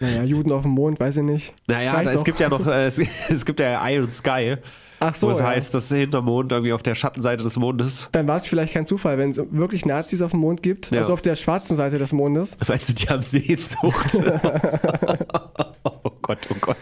Naja, Juden auf dem Mond, weiß ich nicht. Naja, da, es doch. gibt ja noch, äh, es, es gibt ja Iron Sky, Ach so, wo es ja. heißt, dass hinter Mond irgendwie auf der Schattenseite des Mondes. Dann war es vielleicht kein Zufall, wenn es wirklich Nazis auf dem Mond gibt, Ja. also auf der schwarzen Seite des Mondes. Meinst du, die haben Sehnsucht? oh Gott, oh Gott.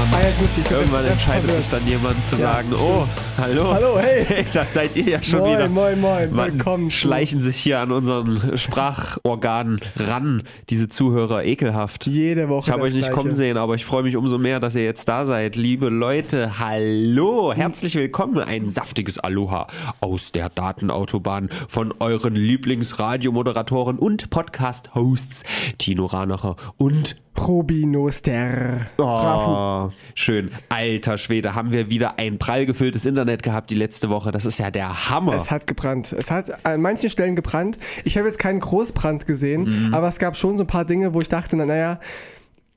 Irgendwann, Ah, muss ich- irgendwann entscheidet sich dann jemand zu Ja, sagen, oh, hallo. Hallo, hey. Das seid ihr ja schon Moin, wieder. moin, moin. Wann Willkommen schleichen sich hier an unseren Sprachorganen ran, diese Zuhörer, ekelhaft. Jede Woche. Ich habe euch nicht Gleiche. kommen sehen, aber ich freue mich umso mehr, dass ihr jetzt da seid. Liebe Leute, hallo, herzlich willkommen. Ein saftiges Aloha aus der Datenautobahn von euren Lieblingsradiomoderatoren und Podcast-Hosts Tino Ranacher und Rubinoster. Rahu. Oh, schön. Alter Schwede, haben wir wieder ein prall gefülltes Internet gehabt die letzte Woche. Das ist ja der Hammer. Es hat gebrannt. Es hat an manchen Stellen gebrannt. Ich habe jetzt keinen Großbrand gesehen, Mhm. aber es gab schon so ein paar Dinge, wo ich dachte, na, naja,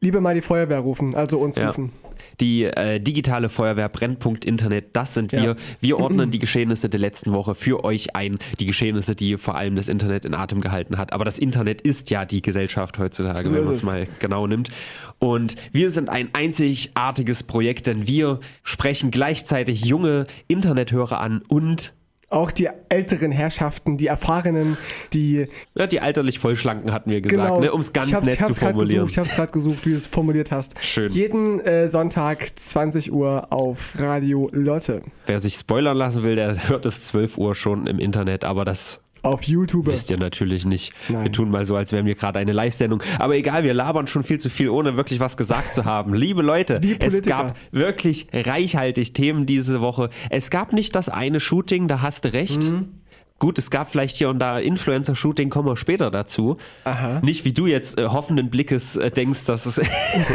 lieber mal die Feuerwehr rufen, also uns Ja. rufen. Die äh, digitale Feuerwehr Brennpunkt Internet, das sind Ja. wir. Wir ordnen die Geschehnisse der letzten Woche für euch ein. Die Geschehnisse, die vor allem das Internet in Atem gehalten hat. Aber das Internet ist ja die Gesellschaft heutzutage, So wenn man es. mal genau nimmt. Und wir sind ein einzigartiges Projekt, denn wir sprechen gleichzeitig junge Internethörer an und Auch die älteren Herrschaften, die Erfahrenen, die ja, die alterlich Vollschlanken hatten wir gesagt, genau, ne, um es ganz ich hab's- nett ich zu hab's grad formulieren. Gesucht, ich habe es gerade gesucht, wie du es formuliert hast. Schön. Jeden äh, Sonntag 20 Uhr auf Radio Lotte. Wer sich spoilern lassen will, der hört es 12 Uhr schon im Internet, aber das Auf YouTube. Wisst ihr natürlich nicht. Nein. Wir tun mal so, als wären wir gerade eine Live-Sendung. Aber egal, wir labern schon viel zu viel, ohne wirklich was gesagt zu haben. Liebe Leute, es gab wirklich reichhaltig Themen diese Woche. Es gab nicht das eine Shooting, da hast du recht. Mhm. Gut, es gab vielleicht hier und da Influencer-Shooting, kommen wir später dazu. Aha. Nicht wie du jetzt äh, hoffenden Blickes äh, denkst, dass es,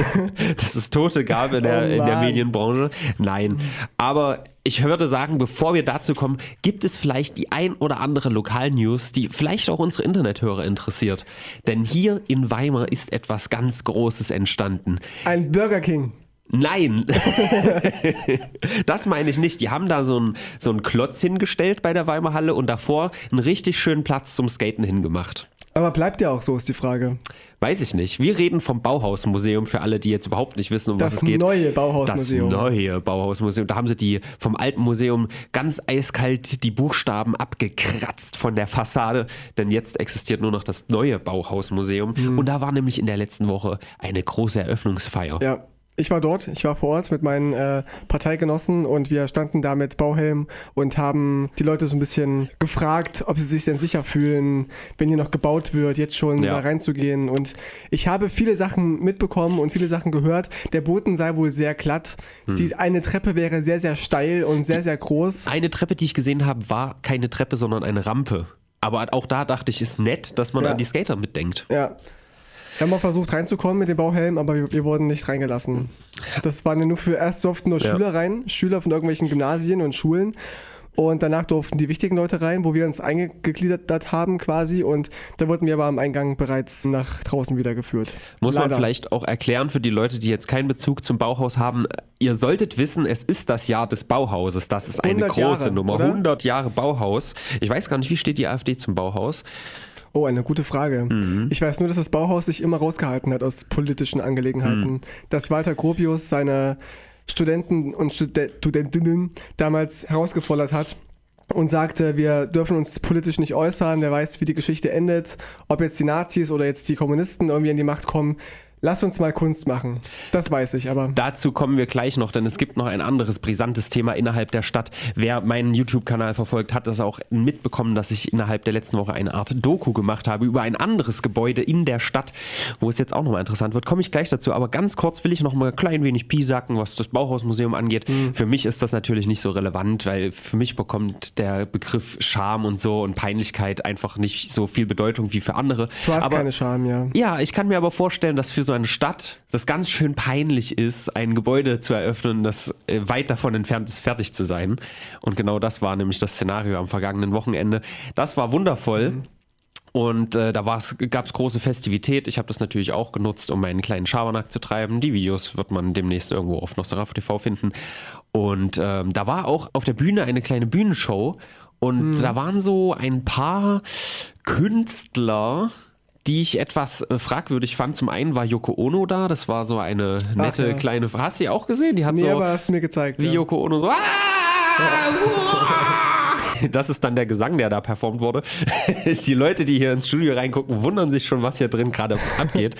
dass es Tote gab in der, Oh in der. Medienbranche. Nein. Aber ich würde sagen, bevor wir dazu kommen, gibt es vielleicht die ein oder andere Lokalnews, die vielleicht auch unsere Internethörer interessiert. Denn hier in Weimar ist etwas ganz Großes entstanden. Ein Burger King. Nein, das meine ich nicht. Die haben da so einen so einen Klotz hingestellt bei der Weimar Halle und davor einen richtig schönen Platz zum Skaten hingemacht. Aber bleibt ja auch so, ist die Frage. Weiß ich nicht. Wir reden vom Bauhausmuseum für alle, die jetzt überhaupt nicht wissen, um Das was es geht. neue Bauhausmuseum. Das neue Bauhausmuseum. Da haben sie die vom alten Museum ganz eiskalt die Buchstaben abgekratzt von der Fassade, denn jetzt existiert nur noch das neue Bauhausmuseum. Mhm. Und da war nämlich in der letzten Woche eine große Eröffnungsfeier. Ja, ich war dort, ich war vor Ort mit meinen äh, Parteigenossen und wir standen da mit Bauhelm und haben die Leute so ein bisschen gefragt, ob sie sich denn sicher fühlen, wenn hier noch gebaut wird, jetzt schon Ja. da reinzugehen. Und ich habe viele Sachen mitbekommen und viele Sachen gehört. Der Boden sei wohl sehr glatt. Hm. Die eine Treppe wäre sehr, sehr steil und sehr, sehr groß. Eine Treppe, die ich gesehen habe, war keine Treppe, sondern eine Rampe. Aber auch da dachte ich, ist nett, dass man Ja. an die Skater mitdenkt. Ja. Wir haben auch versucht reinzukommen mit dem Bauhelm, aber wir, wir wurden nicht reingelassen. Das waren ja nur für, erst durften nur Ja. Schüler rein, Schüler von irgendwelchen Gymnasien und Schulen. Und danach durften die wichtigen Leute rein, wo wir uns eingegliedert haben quasi. Und da wurden wir aber am Eingang bereits nach draußen wieder geführt. Muss man Leider. vielleicht auch erklären für die Leute, die jetzt keinen Bezug zum Bauhaus haben. Ihr solltet wissen, es ist das Jahr des Bauhauses. Das ist eine 100 große Jahre, Nummer. oder? 100 Jahre Bauhaus. Ich weiß gar nicht, wie steht die AfD zum Bauhaus? Oh, eine gute Frage. Mhm. Ich weiß nur, dass das Bauhaus sich immer rausgehalten hat aus politischen Angelegenheiten. Mhm. Dass Walter Gropius seine Studenten und Studen- Studentinnen damals herausgefordert hat und sagte, wir dürfen uns politisch nicht äußern, wer weiß, wie die Geschichte endet, ob jetzt die Nazis oder jetzt die Kommunisten irgendwie an die Macht kommen. Lass uns mal Kunst machen. Das weiß ich, aber Dazu kommen wir gleich noch, denn es gibt noch ein anderes brisantes Thema innerhalb der Stadt. Wer meinen YouTube-Kanal verfolgt, hat das auch mitbekommen, dass ich innerhalb der letzten Woche eine Art Doku gemacht habe über ein anderes Gebäude in der Stadt, wo es jetzt auch nochmal interessant wird. Komme ich gleich dazu, aber ganz kurz will ich noch mal ein klein wenig piesacken, was das Bauhausmuseum angeht. Für mich ist das natürlich nicht so relevant, weil für mich bekommt der Begriff Scham und so und Peinlichkeit einfach nicht so viel Bedeutung wie für andere. du hast aber keine Scham, ja. ja, ich kann mir aber vorstellen, dass für so eine Stadt das ganz schön peinlich ist, ein Gebäude zu eröffnen, das äh, weit davon entfernt ist, fertig zu sein. Und genau das war nämlich das Szenario am vergangenen Wochenende. Das war wundervoll. Und äh, da gab es große Festivität. Ich habe das natürlich auch genutzt, um meinen kleinen Schabernack zu treiben. Die Videos wird man demnächst irgendwo auf Nosferatu TV finden. Und ähm, da war auch auf der Bühne eine kleine Bühnenshow. Und hm. da waren so ein paar Künstler, die ich etwas äh, fragwürdig fand. Zum einen war Yoko Ono da, das war so eine nette Ach, ja. kleine. Hast du die auch gesehen? Die hat nee, so. aber hast du mir gezeigt. Wie ja. Yoko Ono so. Ah, das ist dann der Gesang, der da performt wurde. die Leute, die hier ins Studio reingucken, wundern sich schon, was hier drin gerade abgeht.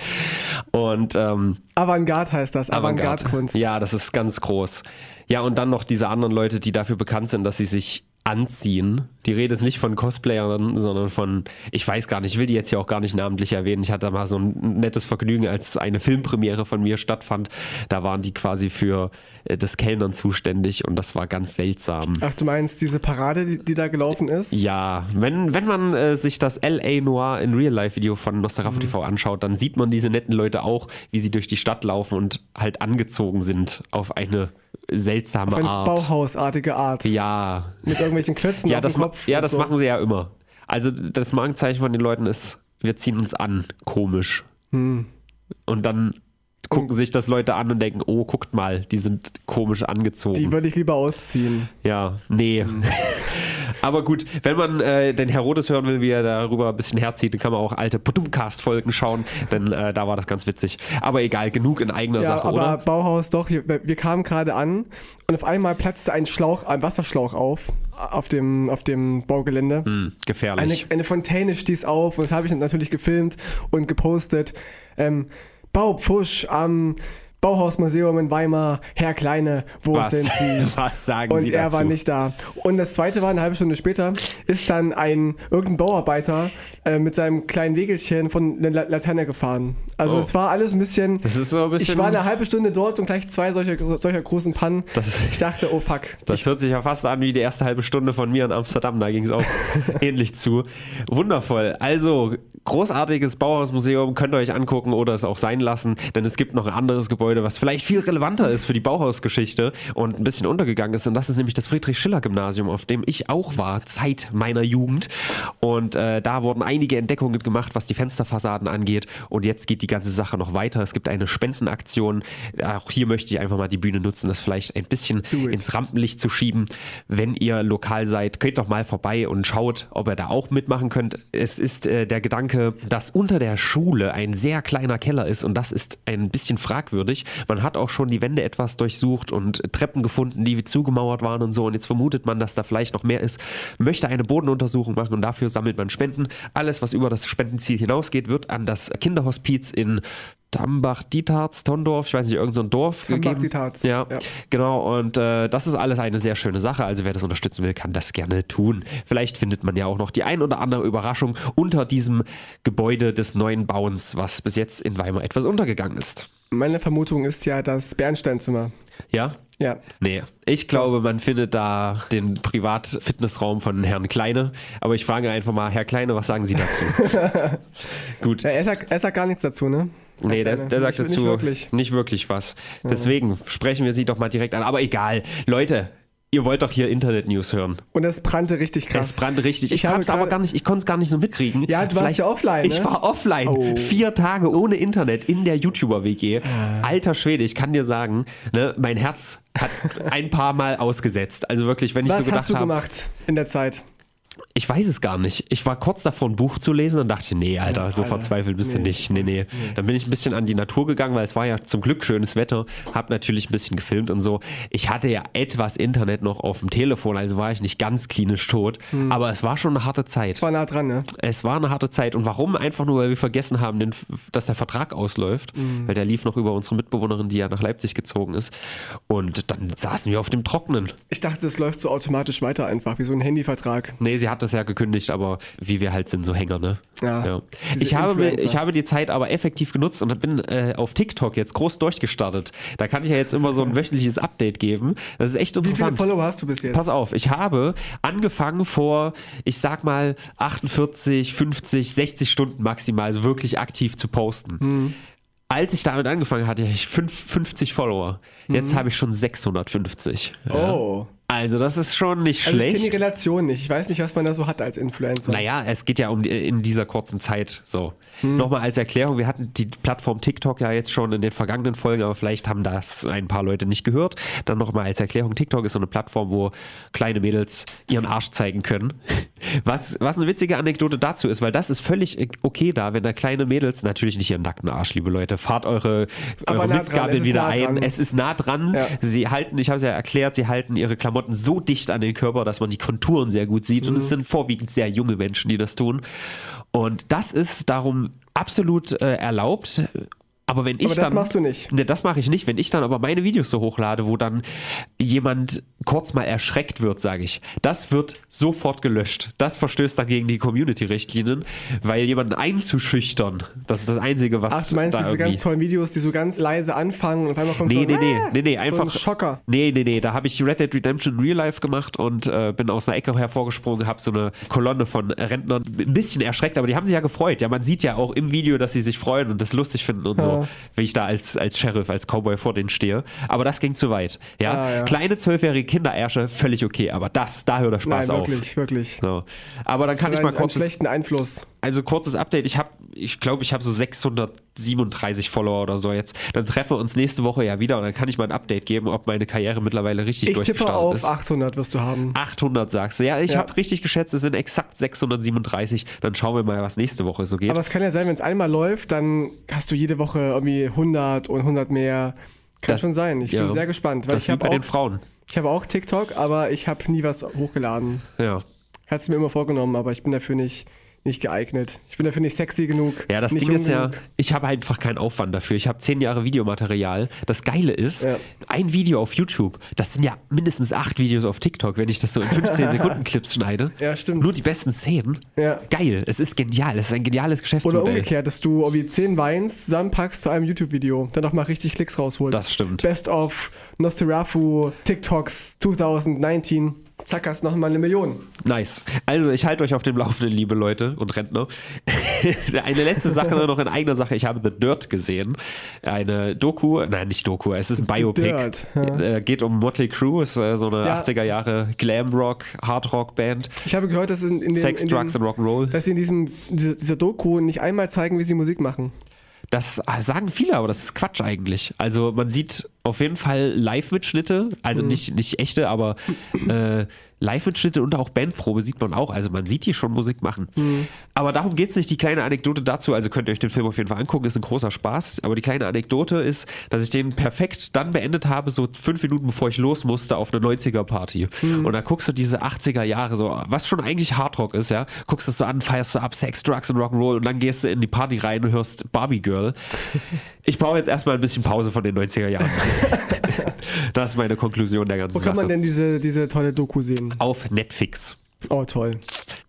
Und ähm, Avantgarde heißt das, Avantgarde-Kunst. Ja, das ist ganz groß. Ja, und dann noch diese anderen Leute, die dafür bekannt sind, dass sie sich anziehen. Die Rede ist nicht von Cosplayern, sondern von, ich weiß gar nicht, ich will die jetzt hier auch gar nicht namentlich erwähnen. Ich hatte mal so ein nettes Vergnügen, als eine Filmpremiere von mir stattfand. Da waren die quasi für äh, das Kellnern zuständig und das war ganz seltsam. Ach, du meinst diese Parade, die, die da gelaufen ist? Ja, wenn, wenn man äh, sich das LA Noir in Real Life Video von Nostarafu mhm. TV anschaut, dann sieht man diese netten Leute auch, wie sie durch die Stadt laufen und halt angezogen sind auf eine seltsame auf eine Art. Bauhausartige Art. Ja. Mit irgendwelchen Klötzen ja, auf das dem Kopf. Ja, das so. machen sie ja immer. Also das Markenzeichen von den Leuten ist, wir ziehen uns an, komisch. Hm. Und dann gucken sich das Leute an und denken, oh, guckt mal, die sind komisch angezogen. Die würde ich lieber ausziehen. Ja, nee. Hm. Aber gut, wenn man äh, den Herodes hören will, wie er darüber ein bisschen herzieht, dann kann man auch alte Putumcast-Folgen schauen, denn äh, da war das ganz witzig. Aber egal, genug in eigener ja, Sache, aber oder? Bauhaus, doch, wir, wir kamen gerade an und auf einmal platzte ein Schlauch, ein Wasserschlauch auf, auf dem, auf dem Baugelände. Hm, gefährlich. Eine, eine Fontäne stieß auf und das habe ich natürlich gefilmt und gepostet. Ähm, Baupfusch am Bauhausmuseum in Weimar, Herr Kleine, wo was, sind Sie? Was sagen und Sie dazu? Und er war nicht da. Und das zweite war, eine halbe Stunde später, ist dann ein irgendein Bauarbeiter äh, mit seinem kleinen Wegelchen von der Laterne gefahren. Also oh. es war alles ein bisschen, das ist so ein bisschen... Ich war eine halbe Stunde dort und gleich zwei solcher, solcher großen Pannen. Das, ich dachte, oh fuck. Das ich, hört sich ja fast an wie die erste halbe Stunde von mir in Amsterdam. Da ging es auch ähnlich zu. Wundervoll. Also, großartiges Bauhausmuseum, könnt ihr euch angucken oder es auch sein lassen, denn es gibt noch ein anderes Gebäude Gebäude, was vielleicht viel relevanter ist für die Bauhausgeschichte und ein bisschen untergegangen ist. Und das ist nämlich das Friedrich-Schiller-Gymnasium, auf dem ich auch war, Zeit meiner Jugend. Und äh, da wurden einige Entdeckungen gemacht, was die Fensterfassaden angeht. Und jetzt geht die ganze Sache noch weiter. Es gibt eine Spendenaktion. Auch hier möchte ich einfach mal die Bühne nutzen, das vielleicht ein bisschen ins Rampenlicht zu schieben. Wenn ihr lokal seid, geht doch mal vorbei und schaut, ob ihr da auch mitmachen könnt. Es ist äh, der Gedanke, dass unter der Schule ein sehr kleiner Keller ist und das ist ein bisschen fragwürdig durch. Man hat auch schon die Wände etwas durchsucht und Treppen gefunden, die zugemauert waren und so. Und jetzt vermutet man, dass da vielleicht noch mehr ist. Möchte eine Bodenuntersuchung machen und dafür sammelt man Spenden. Alles, was über das Spendenziel hinausgeht, wird an das Kinderhospiz in Dambach, Dietarz, Tondorf, ich weiß nicht, irgendein so Dorf Dambach, gegeben. Dietarz. Ja, ja, genau. Und äh, das ist alles eine sehr schöne Sache. Also wer das unterstützen will, kann das gerne tun. Vielleicht findet man ja auch noch die ein oder andere Überraschung unter diesem Gebäude des neuen Bauens, was bis jetzt in Weimar etwas untergegangen ist. Meine Vermutung ist ja das Bernsteinzimmer. Ja? Ja. Nee, ich glaube, man findet da den Privat-Fitnessraum von Herrn Kleine. Aber ich frage einfach mal, Herr Kleine, was sagen Sie dazu? Gut. Ja, er, sagt, er sagt gar nichts dazu, ne? Nee, der, der sagt dazu nicht wirklich. nicht wirklich was. Deswegen sprechen wir sie doch mal direkt an. Aber egal. Leute, Ihr wollt doch hier Internet-News hören. Und es brannte richtig krass. Es brannte richtig. Ich, ich hab's aber gar nicht, ich konnte es gar nicht so mitkriegen. Ja, du Vielleicht, warst ja offline. Ne? Ich war offline. Oh. Vier Tage ohne Internet in der YouTuber-WG. Ah. Alter Schwede, ich kann dir sagen, ne, mein Herz hat ein paar Mal ausgesetzt. Also wirklich, wenn ich Was so gedacht habe. Was hast du gemacht in der Zeit? Ich weiß es gar nicht. Ich war kurz davor, ein Buch zu lesen und dachte, nee, Alter, ja, so Alter. verzweifelt bist nee. du nicht. Nee, nee, nee, Dann bin ich ein bisschen an die Natur gegangen, weil es war ja zum Glück schönes Wetter. Hab natürlich ein bisschen gefilmt und so. Ich hatte ja etwas Internet noch auf dem Telefon, also war ich nicht ganz klinisch tot. Hm. Aber es war schon eine harte Zeit. Es war nah dran, ne? Es war eine harte Zeit. Und warum? Einfach nur, weil wir vergessen haben, den, dass der Vertrag ausläuft. Hm. Weil der lief noch über unsere Mitbewohnerin, die ja nach Leipzig gezogen ist. Und dann saßen wir auf dem Trockenen. Ich dachte, es läuft so automatisch weiter einfach, wie so ein Handyvertrag. Nee, sie hat das ja gekündigt, aber wie wir halt sind, so Hänger, ne? Ja. ja. Ich, habe, ich habe die Zeit aber effektiv genutzt und bin äh, auf TikTok jetzt groß durchgestartet. Da kann ich ja jetzt immer so ein wöchentliches Update geben. Das ist echt interessant. Wie viele Follower hast du bis jetzt? Pass auf, ich habe angefangen vor, ich sag mal, 48, 50, 60 Stunden maximal, also wirklich aktiv zu posten. Hm. Als ich damit angefangen hatte, hatte ich 50 Follower. Jetzt mhm. habe ich schon 650. Ja. Also das ist schon nicht Also ich schlecht. kenne die Relation nicht. Ich weiß nicht, was man da so hat als Influencer. Naja, es geht ja um die, in dieser kurzen Zeit so. Nochmal als Erklärung, wir hatten die Plattform TikTok ja jetzt schon in den vergangenen Folgen, aber vielleicht haben das ein paar Leute nicht gehört. Dann nochmal als Erklärung, TikTok ist so eine Plattform, wo kleine Mädels ihren Arsch zeigen können. Was, was eine witzige Anekdote dazu ist, weil das ist völlig okay da, wenn da kleine Mädels, natürlich nicht ihren nackten Arsch, liebe Leute, fahrt eure, eure nah Mistgabel wieder nah ein. Es ist nah dran. Ja. Sie halten, ich habe es ja erklärt, sie halten ihre Klamotten so dicht an den Körper, dass man die Konturen sehr gut sieht. Und Mhm. es sind vorwiegend sehr junge Menschen, die das tun. Und das ist darum absolut äh, erlaubt. Aber wenn ich Aber das dann, machst du nicht. Ne, das mache ich nicht. Wenn ich dann aber meine Videos so hochlade, wo dann jemand kurz mal erschreckt wird, sage ich, das wird sofort gelöscht. Das verstößt dann gegen die Community-Richtlinien, weil jemanden einzuschüchtern, das ist das Einzige, was Ach, du meinst da diese irgendwie... ganz tollen Videos, die so ganz leise anfangen und auf einmal kommt Nee, so nee, nee, nee, nee, so einfach. ein Schocker. Nee, nee, nee, da habe ich Red Dead Redemption Real Life gemacht und äh, bin aus einer Ecke hervorgesprungen, habe so eine Kolonne von Rentnern ein bisschen erschreckt, aber die haben sich ja gefreut. Ja, man sieht ja auch im Video, dass sie sich freuen und das lustig finden und so, Ja. wie ich da als, als Sheriff, als Cowboy vor denen stehe. Aber das ging zu weit. Ja, Ah, ja. kleine zwölfjährige Kinderärsche, völlig okay, aber das, da hört der Spaß Nein, auf. wirklich, wirklich. So. Aber dann kann Das ich hat mal kurz einen schlechten Einfluss. also kurzes Update. Ich habe, ich glaube, ich habe so 637 Follower oder so jetzt. Dann treffen wir uns nächste Woche ja wieder und dann kann ich mal ein Update geben, ob meine Karriere mittlerweile richtig Ich tippe durchgestartet auf ist. 800 wirst du haben. 800 sagst du. Ja, ich Ja. habe richtig geschätzt, es sind exakt 637. Dann schauen wir mal, was nächste Woche so geht. Aber es kann ja sein, wenn es einmal läuft, dann hast du jede Woche irgendwie 100 und 100 mehr. Kann Das- schon sein. Ich ja. bin sehr gespannt, weil das ich wie bei den auch, Frauen. ich habe auch TikTok, aber ich habe nie was hochgeladen. Ja. Hat es mir immer vorgenommen, aber ich bin dafür nicht, nicht geeignet. Ich bin dafür nicht sexy genug. Ja, das nicht Ding ist ja, ich habe einfach keinen Aufwand dafür. Ich habe zehn Jahre Videomaterial. Das Geile ist, Ja. ein Video auf YouTube, das sind ja mindestens acht Videos auf TikTok, wenn ich das so in 15 Sekunden Clips schneide. Ja, stimmt. Nur die besten Szenen. Ja. Geil, es ist genial, es ist ein geniales Oder Geschäftsmodell. umgekehrt, dass du irgendwie 10 Weins zusammenpackst zu einem YouTube-Video, dann auch mal richtig Klicks rausholst. Das stimmt. Best of Nosterafu TikToks 2019. Zack, hast noch mal eine Million. Nice. Also, ich halte euch auf dem Laufenden, liebe Leute und Rentner. Eine letzte Sache noch in eigener Sache. Ich habe The Dirt gesehen. Eine Doku, nein, nicht Doku, es ist ein Biopic. Dirt, ja. Äh, geht um Motley Crue, ist äh, so eine Ja. 80er Jahre Glamrock, Hardrock-Band. Ich habe gehört, dass in, in, dem, Sex, in, Drugs and Rock'n'Roll. dass sie in diesem, dieser, dieser Doku nicht einmal zeigen, wie sie Musik machen. Das äh, sagen viele, aber das ist Quatsch eigentlich. Also man sieht auf jeden Fall Live-Mitschnitte, also Mhm. nicht, nicht echte, aber äh, Live-Mitschnitte und auch Bandprobe sieht man auch. Also man sieht die schon Musik machen. Mhm. Aber darum geht es nicht. Die kleine Anekdote dazu, also könnt ihr euch den Film auf jeden Fall angucken, ist ein großer Spaß. Aber die kleine Anekdote ist, dass ich den perfekt dann beendet habe, so fünf Minuten bevor ich los musste auf eine 90er-Party. Mhm. Und da guckst du diese 80er Jahre so, was schon eigentlich Hardrock ist, ja, guckst es so an, feierst du ab, Sex, Drugs und Rock'n'Roll und dann gehst du in die Party rein und hörst Barbie Girl. Ich brauche jetzt erstmal ein bisschen Pause von den 90er Jahren. das ist meine Konklusion der ganzen Wo kann Sache. man denn diese, diese tolle Doku sehen? Auf Netflix. Oh, toll.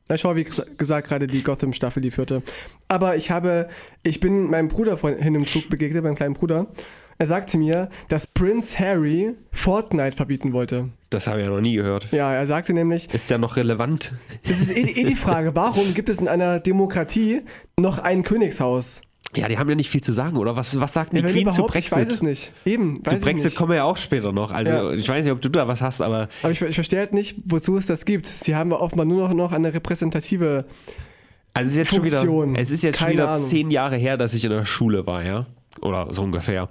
Na, schau, wie ges- gesagt, gerade die Gotham-Staffel, die vierte. Aber ich habe, ich bin meinem Bruder vorhin im Zug begegnet, meinem kleinen Bruder. Er sagte mir, dass Prince Harry Fortnite verbieten wollte. Das habe ich ja noch nie gehört. Ja, er sagte nämlich, Ist der noch relevant? das ist eh, eh die Frage, warum gibt es in einer Demokratie noch ein Königshaus? Ja, die haben ja nicht viel zu sagen, oder? Was, was sagt die Ja, Queen zu überhaupt, Ich weiß es Brexit? nicht. Eben, Zu Brexit kommen wir ja auch später noch. Also Ja. ich weiß nicht, ob du da was hast, aber Aber ich, ich verstehe halt nicht, wozu es das gibt. Sie haben offenbar nur noch, noch eine repräsentative. also es ist jetzt schon Funktion. wieder, es ist jetzt schon Keine wieder Ahnung. zehn Jahre her, dass ich in der Schule war, ja? Oder so ungefähr.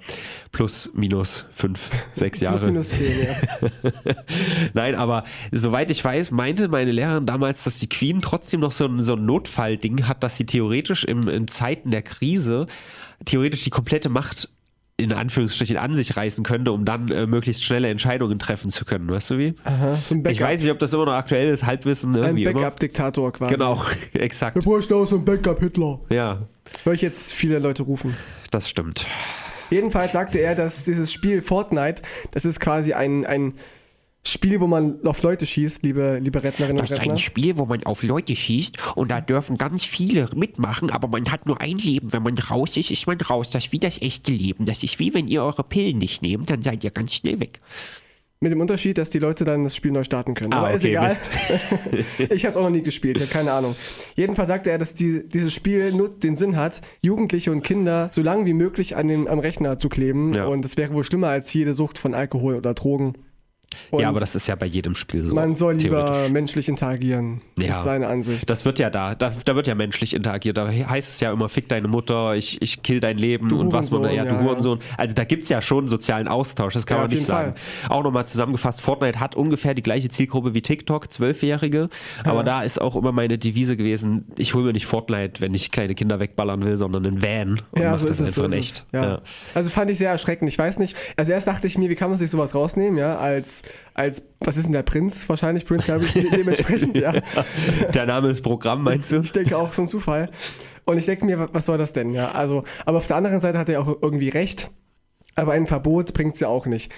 Plus, minus fünf, sechs Jahre. Plus minus 10, ja. Nein, aber soweit ich weiß, meinte meine Lehrerin damals, dass die Queen trotzdem noch so ein, so ein Notfallding hat, dass sie theoretisch im, in Zeiten der Krise theoretisch die komplette Macht in Anführungsstrichen an sich reißen könnte, um dann äh, möglichst schnelle Entscheidungen treffen zu können. Weißt du wie? Aha, so ein. Ich weiß nicht, ob das immer noch aktuell ist, Halbwissen, ein. Backup-Diktator quasi. Genau, exakt. Bräuchten auch so einen Backup-Hitler. Ja, Hör ich jetzt viele Leute rufen. das stimmt. Jedenfalls sagte er, dass dieses Spiel Fortnite, das ist quasi ein, ein Spiel, wo man auf Leute schießt, liebe, liebe Rentnerinnen Das und ist Rentner. ein Spiel, wo man auf Leute schießt und da dürfen ganz viele mitmachen, aber man hat nur ein Leben. Wenn man raus ist, ist man raus. Das ist wie das echte Leben. Das ist wie wenn ihr eure Pillen nicht nehmt, dann seid ihr ganz schnell weg. Mit dem Unterschied, dass die Leute dann das Spiel neu starten können. Ah, Aber ist okay, egal. Mist. ich habe es auch noch nie gespielt, ich habe keine Ahnung. Jedenfalls sagte er, dass die, dieses Spiel nur den Sinn hat, Jugendliche und Kinder so lange wie möglich an den, am Rechner zu kleben. Ja. Und das wäre wohl schlimmer als jede Sucht von Alkohol oder Drogen. Und ja, aber das ist ja bei jedem Spiel so. man soll lieber menschlich interagieren. Das Ja. ist seine Ansicht. Das wird ja da, da, da wird ja menschlich interagiert. Da heißt es ja immer, fick deine Mutter, ich, ich kill dein Leben Du und was man, Hurensohn, ja, du ja. Hurensohn. Also da gibt es ja schon sozialen Austausch, das kann Ja, man nicht sagen. Auch nochmal zusammengefasst, Fortnite hat ungefähr die gleiche Zielgruppe wie TikTok, Zwölfjährige, aber da ist auch immer meine Devise gewesen, ich hole mir nicht Fortnite, wenn ich kleine Kinder wegballern will, sondern einen Van und ja, mach so das ist es, so einfach in echt. Also fand ich sehr erschreckend. Ich weiß nicht. Also erst dachte ich mir, wie kann man sich sowas rausnehmen, ja, als, als was ist denn der Prinz? Wahrscheinlich Prince Harry de- dementsprechend, ja. Der Name ist Programm, meinst du? Ich denke auch so ein Zufall. Und ich denke mir, was soll das denn, ja? Also, aber auf der anderen Seite hat er auch irgendwie recht. Aber ein Verbot bringt es ja auch nicht.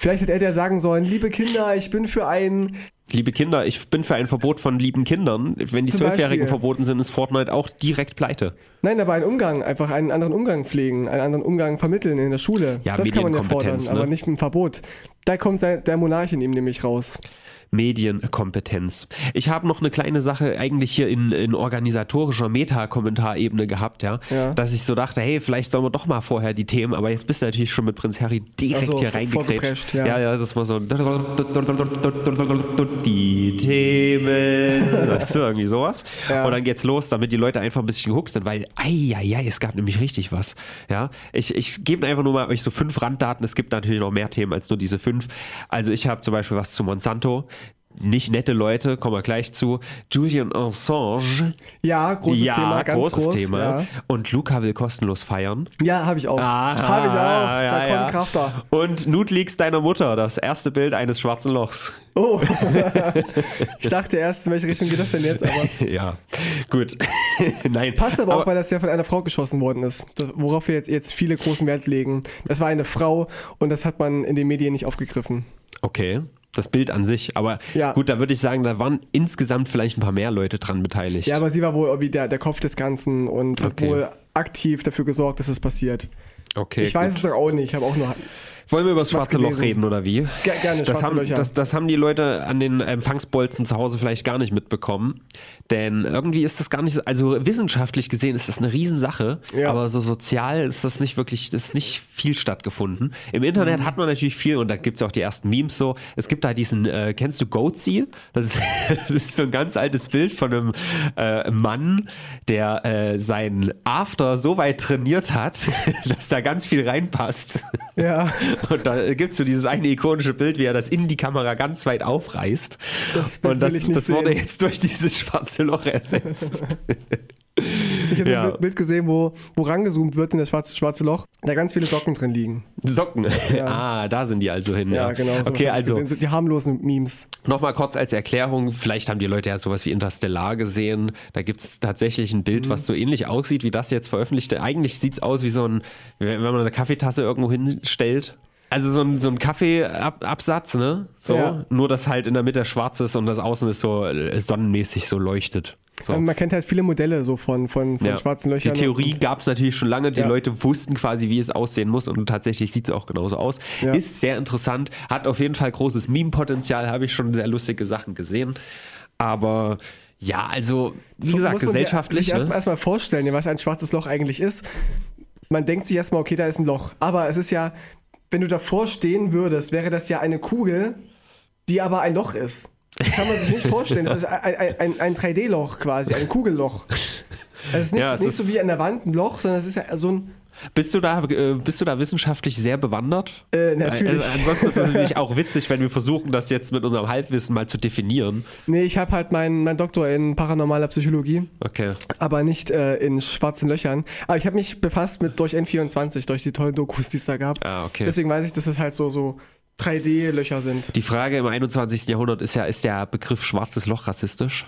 Vielleicht hätte er ja sagen sollen, liebe Kinder, ich bin für ein Liebe Kinder, ich bin für ein Verbot von lieben Kindern. Wenn die Zwölfjährigen verboten sind, ist Fortnite auch direkt pleite. Nein, aber einen Umgang, einfach einen anderen Umgang pflegen, einen anderen Umgang vermitteln in der Schule. Ja, das kann man ja fordern, Medienkompetenz, aber ne? nicht ein Verbot. Da kommt der Monarch in ihm nämlich raus. Medienkompetenz. Ich habe noch eine kleine Sache eigentlich hier in, in organisatorischer Meta-Kommentarebene gehabt, ja? Ja. Dass ich so dachte, hey, vielleicht sollen wir doch mal vorher die Themen, aber jetzt bist du natürlich schon mit Prinz Harry direkt Also, hier vorgeprescht, ja. ja, ja, das war so die Themen. Weißt du, irgendwie sowas. Ja. Und dann geht's los, damit die Leute einfach ein bisschen gehuckt sind, weil, ei, ei, ei, es gab nämlich richtig was. Ja, ich, ich gebe einfach nur mal euch so fünf Randdaten. Es gibt natürlich noch mehr Themen als nur diese fünf. Also ich habe zum Beispiel was zu Monsanto. Nicht nette Leute, kommen wir gleich zu. Julian Assange. Ja, großes ja, Thema, ganz großes groß. Thema. Ja, Und Luca will kostenlos feiern. ja habe ich auch. habe ich auch. da kommt Kraft da. Und Nudleaks deiner Mutter, das erste Bild eines schwarzen Lochs. Oh. ich dachte erst, in welche Richtung geht das denn jetzt? Aber ja, gut. Nein. passt aber, auch, weil das ja von einer Frau geschossen worden ist. Worauf wir jetzt, jetzt viele großen Wert legen. Das war eine Frau und das hat man in den Medien nicht aufgegriffen. Okay, das Bild an sich. Aber Ja. gut, da würde ich sagen, da waren insgesamt vielleicht ein paar mehr Leute dran beteiligt. Ja, aber sie war wohl irgendwie der, der Kopf des Ganzen und hat Okay. wohl aktiv dafür gesorgt, dass es passiert. okay, ich weiß gut. es doch auch nicht. Ich habe auch nur. Wollen wir über das schwarze Loch reden oder wie? Ger gerne, Das haben, das, das haben die Leute an den Empfangsbolzen zu Hause vielleicht gar nicht mitbekommen. Denn irgendwie ist das gar nicht so, also wissenschaftlich gesehen ist das eine Riesensache, Ja. aber so sozial ist das nicht wirklich, das ist nicht viel stattgefunden. Im Internet Mhm. hat man natürlich viel und da gibt es auch die ersten Memes so. Es gibt da diesen, äh, kennst du Goatsy? Das ist, das ist so ein ganz altes Bild von einem äh, Mann, der äh, seinen After so weit trainiert hat, dass da ganz viel reinpasst. Ja, Und da gibt es so dieses eine ikonische Bild, wie er das in die Kamera ganz weit aufreißt. Das Bild Und das, das wurde sehen. jetzt durch dieses schwarze Loch ersetzt. ich habe Ja. ein Bild gesehen, wo, wo rangezoomt wird in das schwarze, schwarze Loch, da ganz viele Socken drin liegen. Socken. Ah, da sind die also hin. Ja, Ja, genau. Okay, also gesehen. So die harmlosen Memes. nochmal kurz als Erklärung. Vielleicht haben die Leute ja sowas wie Interstellar gesehen. Da gibt es tatsächlich ein Bild, Mhm. was so ähnlich aussieht wie das jetzt veröffentlichte. Eigentlich sieht es aus wie so ein, wenn man eine Kaffeetasse irgendwo hinstellt. Also so ein, so ein Kaffeeabsatz, ne? So. Ja. Nur, dass halt in der Mitte schwarz ist und das Außen ist so äh, sonnenmäßig so leuchtet. So. Ähm, Man kennt halt viele Modelle so von, von, von Ja. schwarzen Löchern. Die Theorie gab es natürlich schon lange. Die Ja. Leute wussten quasi, wie es aussehen muss und tatsächlich sieht es auch genauso aus. Ist sehr interessant, hat auf jeden Fall großes Meme-Potenzial, habe ich schon sehr lustige Sachen gesehen. Aber ja, also wie So gesagt, muss man gesellschaftlich. Sich erstmal ne? erst mal vorstellen, was ein schwarzes Loch eigentlich ist. Man denkt sich erstmal, okay, da ist ein Loch. Aber es ist ja, wenn du davor stehen würdest, wäre das ja eine Kugel, die aber ein Loch ist. Das kann man sich nicht vorstellen. Das ist ein, ein, ein, ein 3D-Loch quasi, ein Kugelloch. Es ist nicht, Ja, nicht ist- so wie an der Wand ein Loch, sondern es ist ja so ein. Bist, du da, äh, bist du da wissenschaftlich sehr bewandert? Äh, natürlich. Also, ansonsten ist es nämlich auch witzig, wenn wir versuchen, das jetzt mit unserem Halbwissen mal zu definieren. Nee, ich habe halt meinen mein Doktor in paranormaler Psychologie, Okay. aber nicht äh, in schwarzen Löchern. Aber ich habe mich befasst mit durch N24, durch die tollen Dokus, die es da gab. Ah, okay. Deswegen weiß ich, dass es halt so, so 3D-Löcher sind. Die Frage im 21. Jahrhundert ist ja, ist der Begriff schwarzes Loch rassistisch?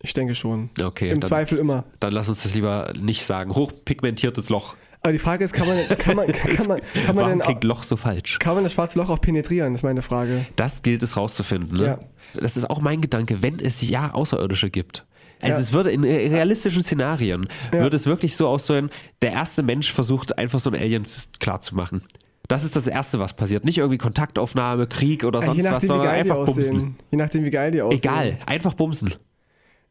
Ich denke schon. Okay, Im dann, Zweifel immer. dann lass uns das lieber nicht sagen. Hochpigmentiertes Loch. Aber die Frage ist, kann man, kann man, kann man, kann man, Warum denn, klingt Loch so falsch? kann man das schwarze Loch auch penetrieren, ist meine Frage. Das gilt es rauszufinden. Ne? Ja. Das ist auch mein Gedanke, wenn es ja Außerirdische gibt. Also Ja. es würde in re- realistischen Szenarien, Ja. würde es wirklich so aussehen, der erste Mensch versucht einfach so ein Alien klarzumachen. Das ist das Erste, was passiert. Nicht irgendwie Kontaktaufnahme, Krieg oder sonst was, sondern einfach bumsen. Je nachdem, wie geil die aussehen. Egal, einfach bumsen.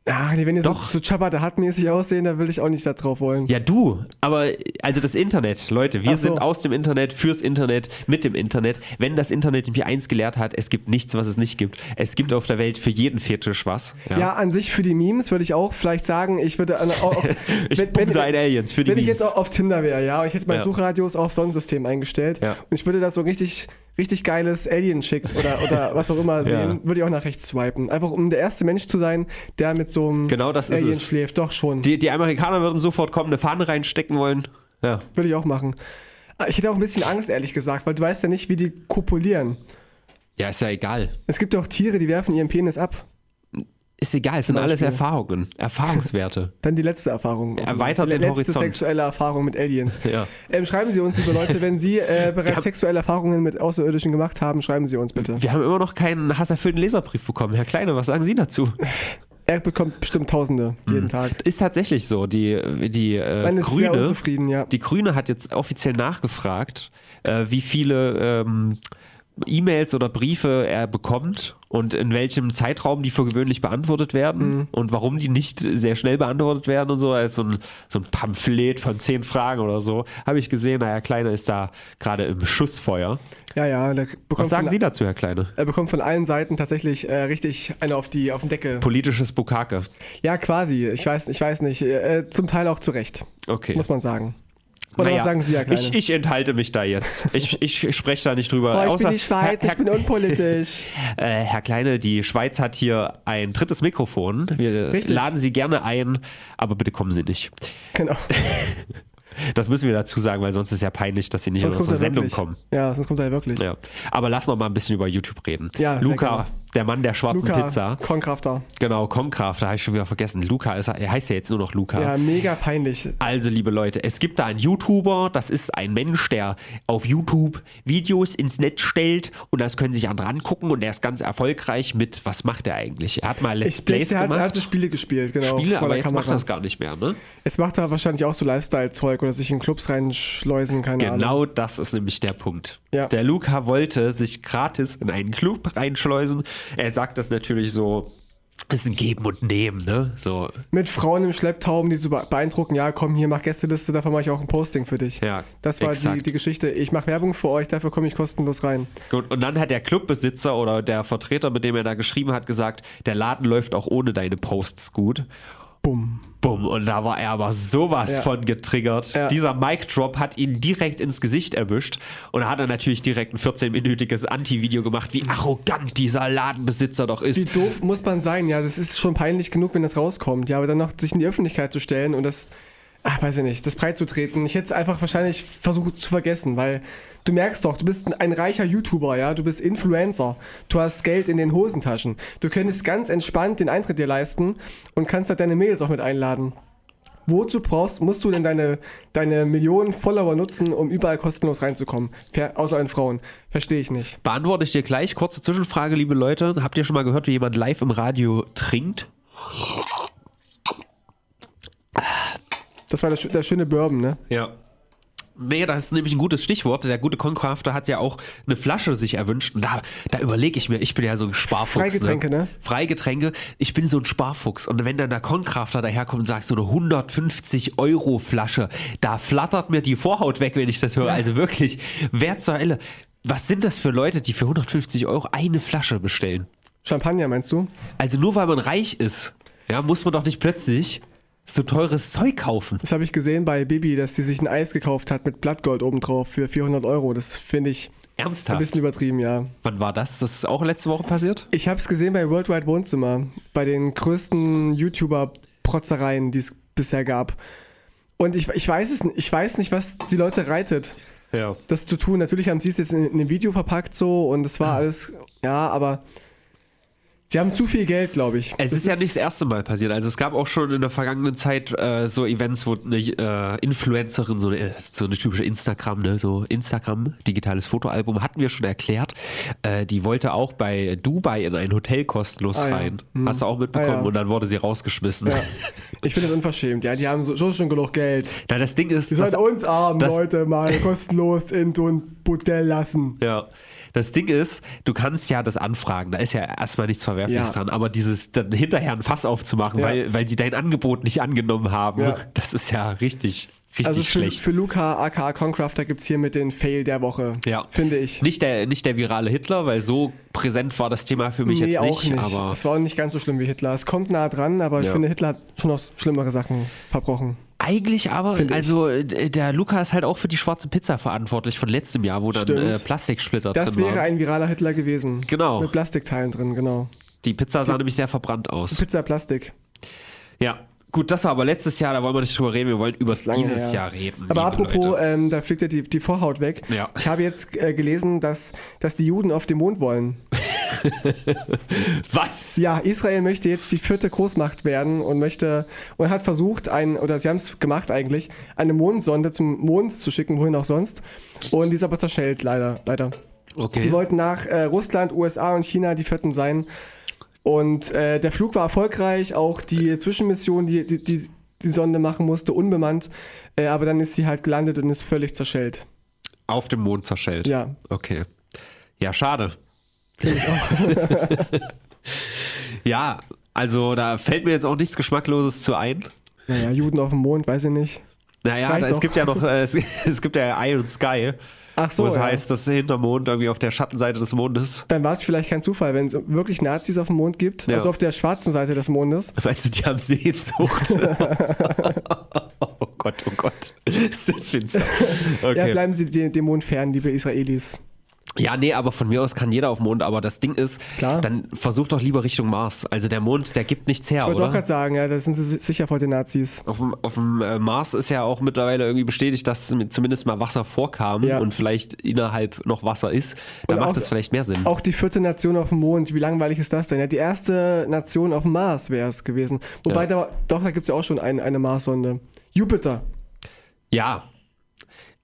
Ach, wenn die Doch. so, so Chabada hat-mäßig aussehen, da will ich auch nicht da drauf wollen. Ja, du, aber also das Internet, Leute, wir so. sind aus dem Internet, fürs Internet, mit dem Internet. Wenn das Internet mir eins gelehrt hat, es gibt nichts, was es nicht gibt. Es gibt auf der Welt für jeden Fetisch was. Ja. an sich für die Memes würde ich auch vielleicht sagen, ich würde an, auf, Ich wenn, bumse ein Aliens für die wenn ich jetzt Memes. auf Tinder wäre, ja, und ich hätte mein Ja. Suchradius auf Sonnensystem eingestellt Ja. und ich würde da so richtig, richtig geiles Alien schickt oder, oder was auch immer sehen, Ja. würde ich auch nach rechts swipen. Einfach um der erste Mensch zu sein, der mit so einem Genau das ist Alien es. schläft. Doch schon. Die, die Amerikaner würden sofort kommen, eine Fahne reinstecken wollen. Ja. Würde ich auch machen. Ah, Ich hätte auch ein bisschen Angst, ehrlich gesagt, weil du weißt ja nicht, wie die kopulieren. Ja, ist ja egal. Es gibt auch Tiere, die werfen ihren Penis ab. Ist egal, es sind alles. Erfahrungen, Erfahrungswerte. Dann die letzte Erfahrung. Erweitert die den letzte Horizont. sexuelle Erfahrung mit Aliens. ja. Ähm, schreiben Sie uns, liebe Leute, wenn Sie äh, bereits sexuelle Erfahrungen mit Außerirdischen gemacht haben, schreiben Sie uns bitte. Wir haben immer noch keinen hasserfüllten Leserbrief bekommen. Herr Kleine, was sagen Sie dazu? Er bekommt bestimmt Tausende jeden Tag. Ist tatsächlich so. Die, die äh, ist sehr Grüne, ja. die Grüne hat jetzt offiziell nachgefragt, äh, wie viele ähm, E-Mails oder Briefe er bekommt und in welchem Zeitraum die für gewöhnlich beantwortet werden Mhm. und warum die nicht sehr schnell beantwortet werden und so. Er ist so ein, so ein Pamphlet von zehn Fragen oder so. Habe ich gesehen, naja, Kleiner ist da gerade im Schussfeuer. Ja, ja. Was sagen von, Sie dazu, Herr Kleine? Er bekommt von allen Seiten tatsächlich äh, richtig eine auf, die, auf den Deckel. Politisches Bukake. Ja, quasi. Ich weiß, ich weiß nicht. Äh, zum Teil auch zu Recht, Okay. muss man sagen. Oder Naja, was sagen Sie, Herr Kleine? Ich, ich enthalte mich da jetzt. Ich, ich spreche da nicht drüber. oh, ich Außer, bin die Schweiz, Herr, ich bin unpolitisch. Herr, äh, Herr Kleine, die Schweiz hat hier ein drittes Mikrofon. Wir Richtig. laden Sie gerne ein, aber bitte kommen Sie nicht. genau. Das müssen wir dazu sagen, weil sonst ist ja peinlich, dass Sie nicht Sonst in unsere er Sendung wirklich. kommen. Ja, sonst kommt er wirklich. Ja. Aber lass noch mal ein bisschen über YouTube reden. Ja, Luca. Der Mann der schwarzen Luca, Pizza. Konkrafter. Genau, Komkraft, da habe ich schon wieder vergessen. Luca ist, er heißt ja jetzt nur noch Luca. Ja, mega peinlich. Also, liebe Leute, es gibt da einen YouTuber, das ist ein Mensch, der auf YouTube Videos ins Netz stellt und das können sich andere angucken und der ist ganz erfolgreich mit, was macht er eigentlich? Er hat mal Let's Plays hat, er gemacht, hat so Spiele gespielt, genau. Spiele, aber jetzt Kamera. macht er das gar nicht mehr, ne? Jetzt macht er wahrscheinlich auch so Lifestyle-Zeug oder sich in Clubs reinschleusen, keine Ahnung. Genau das ist nämlich der Punkt. Ja. Der Luca wollte sich gratis in einen Club reinschleusen. Er sagt das natürlich so, es ist ein Geben und Nehmen, ne? So, Mit Frauen im Schlepptauben, die so be- beeindrucken, ja, komm hier, mach Gästeliste, dafür mache ich auch ein Posting für dich. ja. Das war die, exakt. die Geschichte. Ich mache Werbung für euch, dafür komme ich kostenlos rein. Gut, und dann hat der Clubbesitzer oder der Vertreter, mit dem er da geschrieben hat, gesagt, der Laden läuft auch ohne deine Posts gut. Bumm. Bumm, und da war er aber sowas Ja. von getriggert. Ja. Dieser Mic-Drop hat ihn direkt ins Gesicht erwischt und da hat er natürlich direkt ein 14-minütiges Anti-Video gemacht, wie arrogant dieser Ladenbesitzer doch Wie ist. doof muss man sein? Ja, das ist schon peinlich genug, wenn das rauskommt. Ja, aber dann noch sich in die Öffentlichkeit zu stellen und das, ach, weiß ich nicht, das breit zu treten. Ich hätte es einfach wahrscheinlich versucht zu vergessen, weil du merkst doch, du bist ein reicher YouTuber, ja, du bist Influencer, du hast Geld in den Hosentaschen. Du könntest ganz entspannt den Eintritt dir leisten und kannst halt deine Mädels auch mit einladen. Wozu brauchst, musst du denn deine, deine Millionen Follower nutzen, um überall kostenlos reinzukommen? Außer an Frauen. Verstehe ich nicht. Beantworte ich dir gleich. Kurze Zwischenfrage, liebe Leute. Habt ihr schon mal gehört, wie jemand live im Radio trinkt? Das war der, der schöne Bourbon, ne? Ja. Nee, das ist nämlich ein gutes Stichwort. Der gute Concrafter hat ja auch eine Flasche sich erwünscht. Und da, da überlege ich mir, ich bin ja so ein Sparfuchs. Freigetränke, ne? Freigetränke. Ich bin so ein Sparfuchs. Und wenn dann der Concrafter daherkommt und sagt, so eine 150 Euro Flasche, da flattert mir die Vorhaut weg, wenn ich das höre. Also wirklich, wer zur Hölle. Was sind das für Leute, die für 150 Euro eine Flasche bestellen? Champagner, meinst du? Also nur weil man reich ist, ja, muss man doch nicht plötzlich so teures Zeug kaufen. Das habe ich gesehen bei Bibi, dass sie sich ein Eis gekauft hat mit Blattgold obendrauf für 400 Euro. Das finde ich ein Ernsthaft? bisschen übertrieben, ja. Wann war das? Das ist auch letzte Woche passiert? Ich habe es gesehen bei Worldwide Wohnzimmer, bei den größten YouTuber-Protzereien, die es bisher gab. Und ich, ich, weiß es, n- ich weiß nicht, was die Leute reitet, Ja. das zu tun. Natürlich haben sie es jetzt in, in einem Video verpackt so und es war alles, ja, aber sie haben zu viel Geld, glaube ich. Es Das ist ja nicht das erste Mal passiert. Also es gab auch schon in der vergangenen Zeit äh, so Events, wo eine äh, Influencerin, so eine, äh, so eine typische Instagram, ne, so Instagram, digitales Fotoalbum, hatten wir schon erklärt. Äh, die wollte auch bei Dubai in ein Hotel kostenlos Ah, ja. rein. Hm. Hast du auch mitbekommen? Ah, ja. Und dann wurde sie rausgeschmissen. Ja. Ich finde das unverschämt. Ja, die haben so, so schon genug Geld. Na, das Ding ist, Die sollen uns armen Leute mal kostenlos in so ein Bordell lassen. ja, das Ding ist, du kannst ja das anfragen. Da ist ja erstmal nichts Verwerfliches Ja. dran. Aber dieses dann hinterher ein Fass aufzumachen, Ja. weil, weil die dein Angebot nicht angenommen haben, Ja. das ist ja richtig, richtig Also für, schlecht. für Luca aka Concrafter gibt es hier mit den Fail der Woche. Finde ich. Nicht der, nicht der virale Hitler, weil so präsent war das Thema für mich nee, jetzt auch nicht. nicht. Aber es war auch nicht ganz so schlimm wie Hitler. Es kommt nah dran, aber ich finde, Hitler hat schon noch schlimmere Sachen verbrochen. eigentlich aber, Finde ich. also äh, der Luca ist halt auch für die schwarze Pizza verantwortlich von letztem Jahr, wo dann äh, Plastiksplitter Das drin wäre waren. ein viraler Hitler gewesen. Genau. Mit Plastikteilen drin, genau. Die Pizza sah nämlich sehr verbrannt aus. Pizza Plastik. Ja. Gut, das war aber letztes Jahr, da wollen wir nicht drüber reden, wir wollen über dieses her. Jahr reden. Aber apropos, ähm, da fliegt ja die, die Vorhaut weg. Ja. Ich habe jetzt äh, gelesen, dass, dass die Juden auf den Mond wollen. Was? Ja, Israel möchte jetzt die vierte Großmacht werden und möchte und hat versucht, ein, oder sie haben es gemacht eigentlich, eine Mondsonde zum Mond zu schicken, wohin auch sonst. Und die ist aber zerschellt, leider. leider. Okay. Die wollten nach äh, Russland, USA und China die vierten sein. Und äh, der Flug war erfolgreich, auch die Zwischenmission, die die, die, die Sonde machen musste, unbemannt. Äh, aber dann ist sie halt gelandet und ist völlig zerschellt. Auf dem Mond zerschellt. Ja. Okay. Ja, schade. ja, also da fällt mir jetzt auch nichts Geschmackloses zu ein. Naja, Juden auf dem Mond, weiß ich nicht. Naja, da, es gibt ja noch, äh, es, es gibt ja und Sky, Ach so, wo es ja. heißt, dass hinter Mond irgendwie auf der Schattenseite des Mondes. Dann war es vielleicht kein Zufall, wenn es wirklich Nazis auf dem Mond gibt, Ja. also auf der schwarzen Seite des Mondes. Meinst du, die haben Sehnsucht? oh Gott, oh Gott. Ist das finster. Ja, Okay. bleiben Sie dem Mond fern, liebe Israelis. Ja, nee, aber von mir aus kann jeder auf den Mond, aber das Ding ist, Klar. dann versuch doch lieber Richtung Mars. Also der Mond, der gibt nichts her, Ich wollte auch oder? gerade sagen, ja, da sind Sie si- sicher vor den Nazis. Auf dem, auf dem äh, Mars ist ja auch mittlerweile irgendwie bestätigt, dass zumindest mal Wasser vorkam Ja. und vielleicht innerhalb noch Wasser ist. Da Und macht auch- das vielleicht mehr Sinn. Auch die vierte Nation auf dem Mond, wie langweilig ist das denn? Ja, die erste Nation auf dem Mars wäre es gewesen. Wobei, Ja. da, doch, da gibt es ja auch schon ein, eine Marssonde. Jupiter. Ja.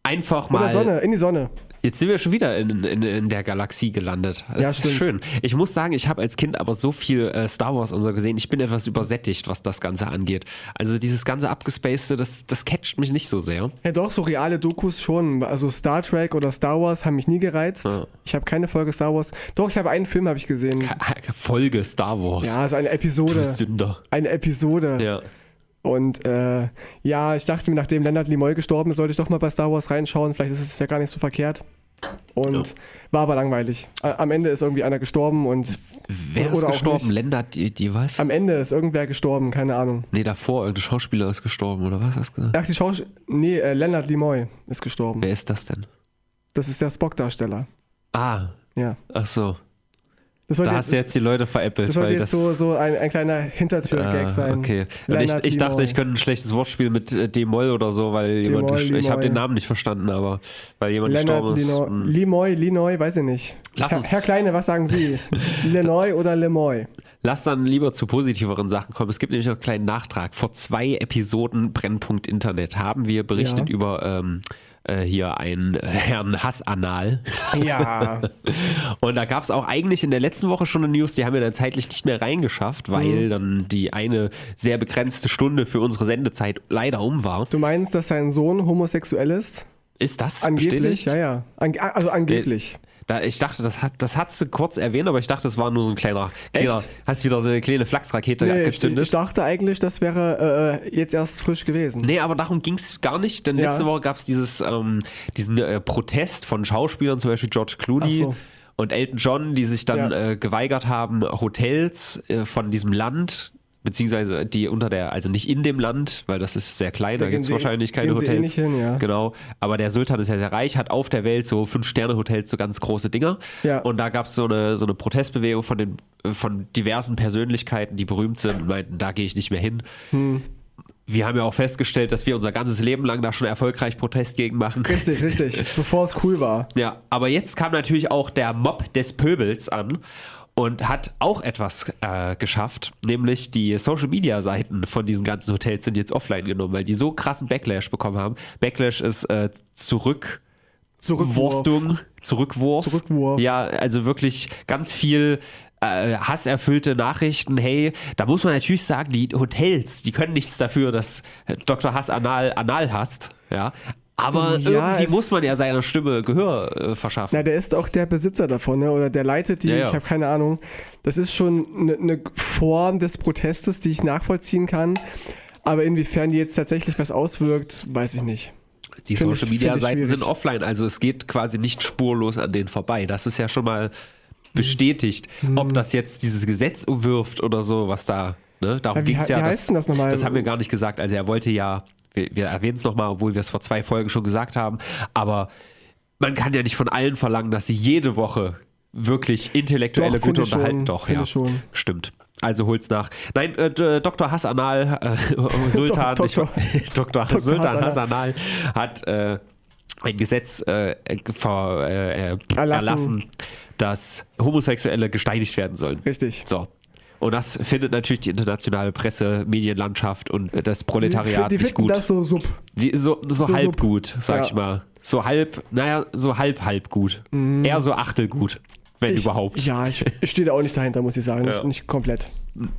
Einfach Oder mal. Sonne, in die Sonne. Jetzt sind wir schon wieder in, in, in der Galaxie gelandet. Das Ja, ist stimmt. schön. Ich muss sagen, ich habe als Kind aber so viel äh, Star Wars und so gesehen. Ich bin etwas übersättigt, was das Ganze angeht. Also dieses ganze Abgespacede, das, das catcht mich nicht so sehr. Ja, doch, so reale Dokus schon. Also Star Trek oder Star Wars haben mich nie gereizt. Ja. Ich habe keine Folge Star Wars. Doch, ich habe einen Film habe ich gesehen. Folge Star Wars. Ja, also eine du Episode. Sünder. Eine Episode. Ja. Und äh, ja, ich dachte mir, nachdem Leonard Nimoy gestorben ist, sollte ich doch mal bei Star Wars reinschauen. Vielleicht ist es ja gar nicht so verkehrt. Und Ja. war aber langweilig. Am Ende ist irgendwie einer gestorben und Wer ist gestorben? Länder, die, die was? am Ende ist irgendwer gestorben, keine Ahnung. nee, davor, irgendein Schauspieler ist gestorben, oder was hast du gesagt? Ach, die Schauspiel... Nee, äh, Leonard Nimoy ist gestorben. Wer ist das denn? Das ist der Spock-Darsteller. Ah, Ja. ach so. Da hast du jetzt die Leute veräppelt, das weil sollte das. jetzt so, so ein, ein kleiner Hintertür-Gag Ah, sein. Okay. Und ich, ich dachte, ich könnte ein schlechtes Wortspiel mit äh, D-Moll oder so, weil jemand. Ich habe den Namen nicht verstanden, aber weil jemand Leonard gestorben ist. Hm. Limoy, Linoy, weiß ich nicht. Lass Herr, Herr Kleine, was sagen Sie? Linoy oder Lemoy? Lass dann lieber zu positiveren Sachen kommen. Es gibt nämlich noch einen kleinen Nachtrag. Vor zwei Episoden Brennpunkt Internet haben wir berichtet Ja. über ähm, äh, hier einen äh, Herrn Hassanal. Ja. Und da gab es auch eigentlich in der letzten Woche schon eine News, die haben wir dann zeitlich nicht mehr reingeschafft, Mhm. weil dann die eine sehr begrenzte Stunde für unsere Sendezeit leider um war. Du meinst, dass sein Sohn homosexuell ist? Ist das Angeblich? bestätigt? Ja, ja. Ange also angeblich. Da, ich dachte, das, hat, das hast du kurz erwähnt, aber ich dachte, das war nur so ein kleiner, kleiner Echt? hast wieder so eine kleine Flachsrakete Nee, ich, abgezündet. ich dachte eigentlich, das wäre äh, jetzt erst frisch gewesen. Nee, aber darum ging es gar nicht, denn Ja. letzte Woche gab es ähm, diesen äh, Protest von Schauspielern, zum Beispiel George Clooney so. und Elton John, die sich dann Ja. äh, geweigert haben, Hotels äh, von diesem Land, beziehungsweise die unter der, also nicht in dem Land, weil das ist sehr klein, da Da gibt es wahrscheinlich keine eh Hotels. nicht hin, ja. Genau, aber der Sultan ist ja sehr reich, hat auf der Welt so Fünf-Sterne-Hotels, so ganz große Dinger. Ja. Und da gab es so eine, so eine Protestbewegung von, den, von diversen Persönlichkeiten, die berühmt sind und meinten, da gehe ich nicht mehr hin. Hm. Wir haben ja auch festgestellt, dass wir unser ganzes Leben lang da schon erfolgreich Protest gegen machen. Richtig, richtig. Bevor es cool war. Ja, aber jetzt kam natürlich auch der Mob des Pöbels an und hat auch etwas äh, geschafft, nämlich die Social Media Seiten von diesen ganzen Hotels sind jetzt offline genommen, weil die so krassen Backlash bekommen haben. Backlash ist äh, zurück Zurückwurf. Wurstung, Zurückwurf. Zurückwurf. Ja, also wirklich ganz viel äh, hasserfüllte Nachrichten. Hey, da muss man natürlich sagen, die Hotels, die können nichts dafür, dass Dr. Hass Anal, Anal hasst. Ja. Aber Ja, irgendwie muss man ja seiner Stimme Gehör äh, verschaffen. Na, der ist auch der Besitzer davon, ne? oder der leitet die, Ja, ja. ich habe keine Ahnung. Das ist schon eine ne Form des Protestes, die ich nachvollziehen kann. Aber inwiefern die jetzt tatsächlich was auswirkt, weiß ich nicht. Die Find Social Media Seiten sind offline, also es geht quasi nicht spurlos an denen vorbei. Das ist ja schon mal bestätigt. Hm. Ob das jetzt dieses Gesetz umwirft oder so, was da, ne? Darum Ja, ging es ja. wie das, heißt denn das nochmal? Das haben wir gar nicht gesagt. Also er wollte ja, wir, wir erwähnen es nochmal, obwohl wir es vor zwei Folgen schon gesagt haben, aber man kann ja nicht von allen verlangen, dass sie jede Woche wirklich intellektuelle Doch, gute Unterhaltung. Doch, ja. schon. Stimmt. Also holt's nach. Nein, äh, Dr. Hassanal, äh, Sultan, Dok- ich, Dr. Dr. Sultan Hassanal. Hat äh, ein Gesetz äh, ver, äh, Erlassen. erlassen, dass Homosexuelle gesteinigt werden sollen. Richtig. So. Und das findet natürlich die internationale Presse, Medienlandschaft und das Die, Proletariat die nicht finden gut. das so sub. Die, so, so, So halb sub. gut, sag Ja. ich mal. So halb, naja, so halb, halb gut. Eher so achtel gut, wenn. Ich, überhaupt. Ja, ich, stehe da auch nicht dahinter, muss ich sagen. Nicht, Ja. nicht komplett.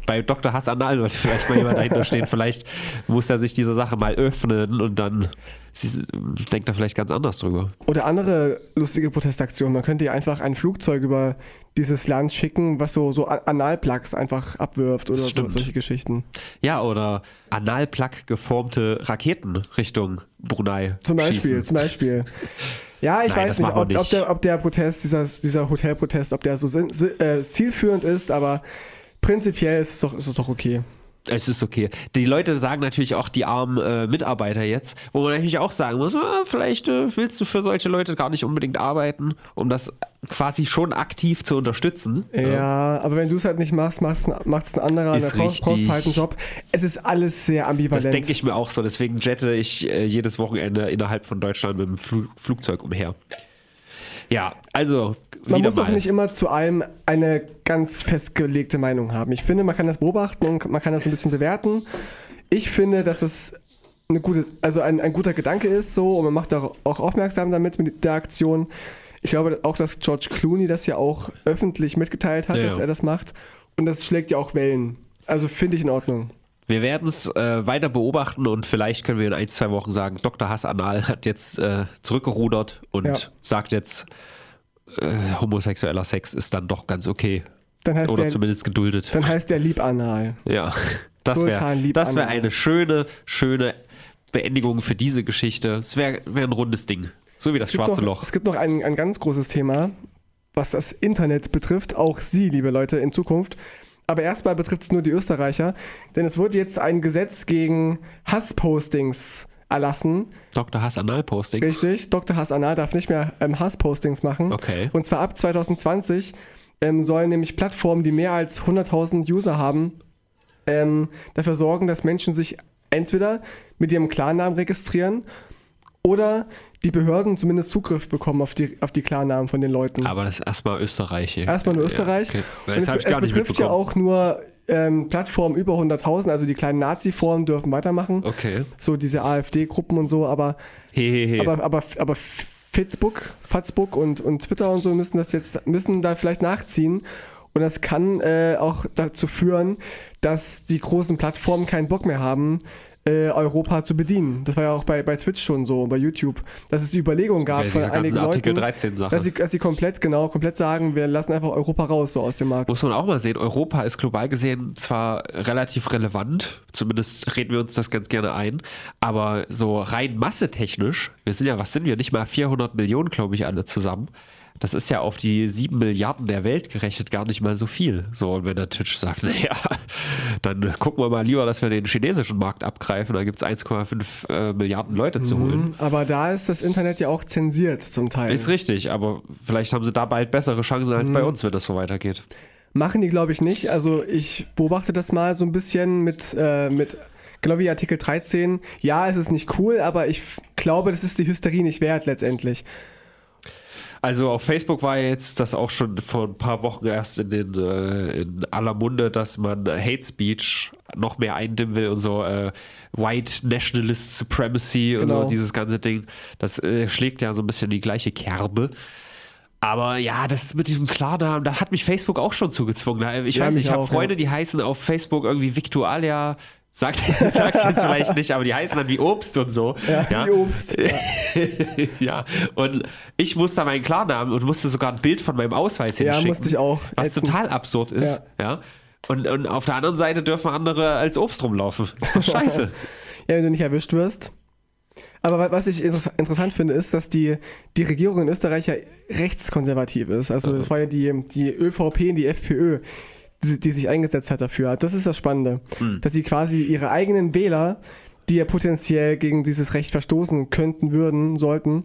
bei Dr. Hassanal sollte vielleicht mal jemand dahinter stehen. Vielleicht muss er sich diese Sache mal öffnen und dann sie, denkt er vielleicht ganz anders drüber. Oder andere lustige Protestaktionen. Man könnte ja einfach ein Flugzeug über dieses Land schicken, was so, so Analplugs einfach abwirft oder so, solche Geschichten. Ja, oder Analplug geformte Raketen Richtung Brunei. Zum Beispiel, schießen. zum Beispiel. Ja, ich Nein, weiß nicht ob, ob, nicht. der, ob der Protest, dieser, dieser Hotelprotest, ob der so sinn- si- äh, zielführend ist, aber prinzipiell ist es doch, ist es doch okay. Es ist okay. Die Leute sagen natürlich auch die armen äh, Mitarbeiter jetzt, wo man natürlich auch sagen muss, ah, vielleicht äh, willst du für solche Leute gar nicht unbedingt arbeiten, um das quasi schon aktiv zu unterstützen. Ja, aber wenn du es halt nicht machst, macht es ein anderer, Ist dann brauchst halt einen. Job. Es ist alles sehr ambivalent. Das denke ich mir auch so. Deswegen jette ich äh, jedes Wochenende innerhalb von Deutschland mit dem Flu Flugzeug umher. Ja, also Man muss mal. auch nicht immer zu allem eine ganz festgelegte Meinung haben. Ich finde, man kann das beobachten und man kann das so ein bisschen bewerten. Ich finde, dass es eine gute, also ein, ein guter Gedanke ist so und man macht auch, auch aufmerksam damit mit der Aktion. Ich glaube auch, dass George Clooney das ja auch öffentlich mitgeteilt hat, Ja. dass er das macht. Und das schlägt ja auch Wellen. Also finde ich in Ordnung. Wir werden es äh, weiter beobachten und vielleicht können wir in ein, zwei Wochen sagen, Dr. Hassanal hat jetzt äh, zurückgerudert und Ja. sagt jetzt, äh, homosexueller Sex ist dann doch ganz okay. Oder der, zumindest geduldet. dann heißt der Liebanal. Ja, das wäre wär eine schöne, schöne Beendigung für diese Geschichte. Es wäre wär ein rundes Ding. So wie das Es schwarze noch, Loch. Es gibt noch ein, ein ganz großes Thema, was das Internet betrifft. Auch Sie, liebe Leute, in Zukunft. Aber erstmal betrifft es nur die Österreicher, denn es wurde jetzt ein Gesetz gegen Hasspostings erlassen. Dr. Hassanal-Postings. Richtig, Dr. Hassanal darf nicht mehr ähm, Hasspostings machen. Okay. Und zwar ab 2020 ähm, sollen nämlich Plattformen, die mehr als 100.000 User haben, ähm, dafür sorgen, dass Menschen sich entweder mit ihrem Klarnamen registrieren oder die Behörden zumindest Zugriff bekommen auf die, auf die Klarnamen von den Leuten. Aber das ist erstmal Österreich. hier. Erstmal nur Österreich. Ja, okay. Das es, habe ich es gar nicht betrifft ja mitbekommen. auch nur ähm, Plattformen über 100.000, also die kleinen Nazi-Foren dürfen weitermachen. Okay. So diese AfD-Gruppen und so, aber Hehehe. aber, aber, aber Facebook, Facebook und, und Twitter und so müssen das jetzt, müssen da vielleicht nachziehen. Und das kann äh, auch dazu führen, dass die großen Plattformen keinen Bock mehr haben, äh, Europa zu bedienen. Das war ja auch bei, bei Twitch schon so, bei YouTube, dass es die Überlegung gab Ja, von einigen Leuten, 13 Sachen. dass sie, dass sie komplett, genau, komplett sagen, wir lassen einfach Europa raus, so aus dem Markt. Muss man auch mal sehen, Europa ist global gesehen zwar relativ relevant, zumindest reden wir uns das ganz gerne ein, aber so rein massetechnisch, wir sind ja, was sind wir, nicht mal 400 Millionen, glaube ich, alle zusammen. Das ist ja auf die 7 Milliarden der Welt gerechnet gar nicht mal so viel. So, und wenn der Twitch sagt, naja, dann gucken wir mal lieber, dass wir den chinesischen Markt abgreifen, da gibt es 1,5 äh, Milliarden Leute zu holen. Mhm, Aber da ist das Internet ja auch zensiert zum Teil. Ist richtig, aber vielleicht haben sie da bald bessere Chancen als bei Mhm. uns, wenn das so weitergeht. Machen die, glaube ich, nicht. Also ich beobachte das mal so ein bisschen mit, äh, mit genau wie Artikel 13. Ja, es ist nicht cool, aber ich glaube, das ist die Hysterie nicht wert letztendlich. Also auf Facebook war ja jetzt das auch schon vor ein paar Wochen erst in, den, äh, in aller Munde, dass man Hate Speech noch mehr eindimmen will und so äh, White Nationalist Supremacy und Genau. so dieses ganze Ding. Das äh, schlägt ja so ein bisschen die gleiche Kerbe. Aber ja, das ist mit diesem Klarnamen, da hat mich Facebook auch schon zugezwungen. Ich Ja, weiß ich habe Freunde, die heißen auf Facebook irgendwie Victualia Sag, sag ich jetzt vielleicht nicht, aber die heißen dann wie Obst und so. Ja, wie Obst. ja, und ich musste meinen Klarnamen und musste sogar ein Bild von meinem Ausweis Ja, hinschicken. musste ich auch. Was Ätzend. total absurd ist. Ja. Und, und auf der anderen Seite dürfen andere als Obst rumlaufen. ist doch scheiße. Ja, wenn du nicht erwischt wirst. Aber wa- was ich interess interessant finde, ist, dass die, die Regierung in Österreich ja rechtskonservativ ist. Also es war ja die, die ÖVP und die FPÖ, die, die sich eingesetzt hat dafür. Das ist das Spannende. Dass sie quasi ihre eigenen Wähler, die ja potenziell gegen dieses Recht verstoßen könnten, würden, sollten,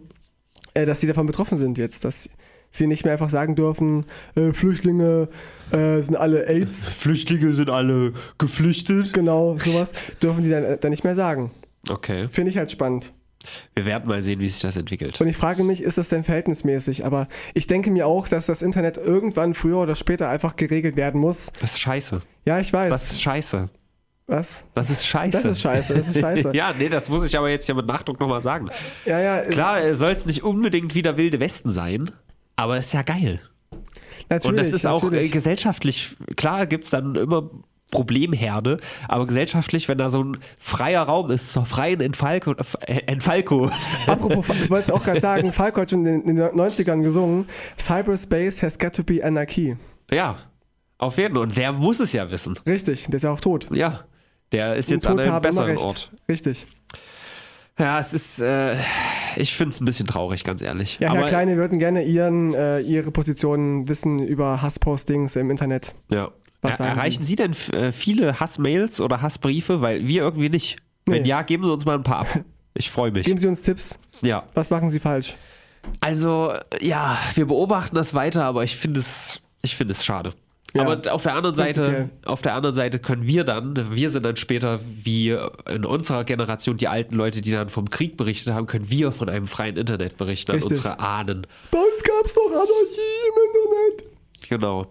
äh, dass sie davon betroffen sind jetzt. Dass sie nicht mehr einfach sagen dürfen, äh, Flüchtlinge äh, sind alle AIDS, Flüchtlinge sind alle geflüchtet. genau, sowas, dürfen die dann, dann nicht mehr sagen. Okay. Finde ich halt spannend. Wir werden mal sehen, wie sich das entwickelt. Und ich frage mich, ist das denn verhältnismäßig? Aber ich denke mir auch, dass das Internet irgendwann früher oder später einfach geregelt werden muss. Das ist scheiße. Ja, ich weiß. Das ist scheiße. Was? Das ist scheiße. Das ist scheiße, das ist scheiße. ja, nee, das muss ich aber jetzt ja mit Nachdruck nochmal sagen. Ja, ja, Klar, soll es nicht unbedingt wieder Wilde Westen sein, aber ist ja geil. natürlich. Und das ist auch äh, natürlich. gesellschaftlich, klar gibt es dann immer Problemherde, aber gesellschaftlich, wenn da so ein freier Raum ist, zur freien Entfalco, äh, Entfalco. Apropos, ich wollte auch gerade sagen, Falco hat schon in den 90ern gesungen, Cyberspace has got to be anarchy. ja, auf jeden Fall. Und der muss es ja wissen. Richtig, der ist ja auch tot. Ja, der ist Und jetzt an einem besseren. Ort. Richtig. Ja, es ist, äh, ich finde es ein bisschen traurig, ganz ehrlich. Ja, Herr aber, Kleine, wir würden gerne Ihren, äh, Ihre Positionen wissen über Hasspostings im Internet. Ja. Was Er, erreichen Sie, denn f- äh, viele Hassmails oder Hassbriefe? Weil wir irgendwie nicht. Wenn Nee. ja, geben Sie uns mal ein paar ab. Ich freue mich. Geben Sie uns Tipps. Ja. Was machen Sie falsch? Also, ja, wir beobachten das weiter, aber ich finde es, ich finde es schade. Ja, aber auf der anderen Seite, prinzipiell. auf der anderen Seite können wir dann, wir sind dann später wie in unserer Generation die alten Leute, die dann vom Krieg berichtet haben, können wir von einem freien Internet berichten Richtig. an unsere Ahnen. Bei uns gab es doch Anarchie im Internet. Genau.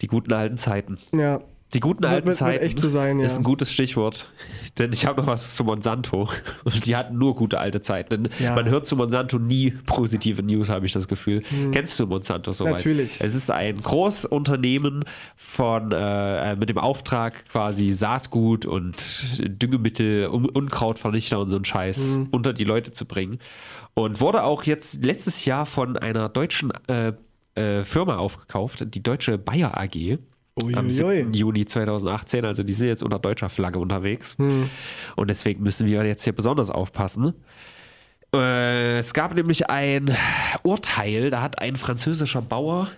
Die guten alten Zeiten. Ja. Die guten alten wird Zeiten echt so sein, ja. ist ein gutes Stichwort. Denn ich habe noch was zu Monsanto. Und die hatten nur gute alte Zeiten. Denn Ja. Hm. man hört zu Monsanto nie positive News, habe ich das Gefühl. Kennst du Monsanto soweit? Natürlich. Es ist ein Großunternehmen von, äh, mit dem Auftrag, quasi Saatgut und Düngemittel, Un Unkrautvernichter und so einen Scheiß Hm. unter die Leute zu bringen. Und wurde auch jetzt letztes Jahr von einer deutschen äh, äh, Firma aufgekauft, die deutsche Bayer AG am Uiuiui. 7. Juni 2018. Also die sind jetzt unter deutscher Flagge unterwegs. Und deswegen müssen wir jetzt hier besonders aufpassen. Äh, es gab nämlich ein Urteil, da hat ein französischer Bauer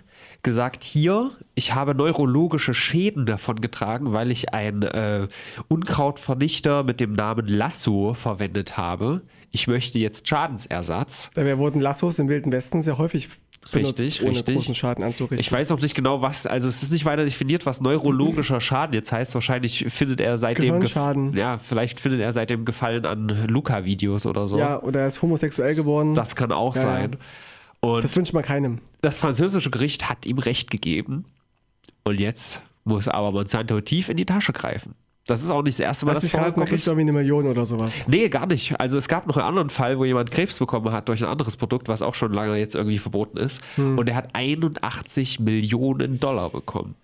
gesagt, hier, ich habe neurologische Schäden davon getragen, weil ich einen äh, Unkrautvernichter mit dem Namen Lasso verwendet habe. Ich möchte jetzt Schadensersatz. Dabei wurden Lassos im Wilden Westen sehr häufig benutzt, Richtig, ohne richtig. großen Schaden anzurichten. Ich weiß noch nicht genau, was, also es ist nicht weiter definiert, was neurologischer Schaden jetzt heißt. Wahrscheinlich findet er seitdem, Gehirnschaden. ja, vielleicht findet er seitdem Gefallen an Luca-Videos oder so. ja, oder er ist homosexuell geworden. Das kann auch ja. sein. Und das wünscht man keinem. das französische Gericht hat ihm Recht gegeben. Und jetzt muss aber Monsanto tief in die Tasche greifen. Das ist auch nicht das erste Mal, dass man vorgekommen ist. irgendwie eine Million oder sowas. Nee, gar nicht. Also es gab noch einen anderen Fall, wo jemand Krebs bekommen hat durch ein anderes Produkt, was auch schon lange jetzt irgendwie verboten ist. Hm. Und er hat 81 Millionen Dollar bekommen.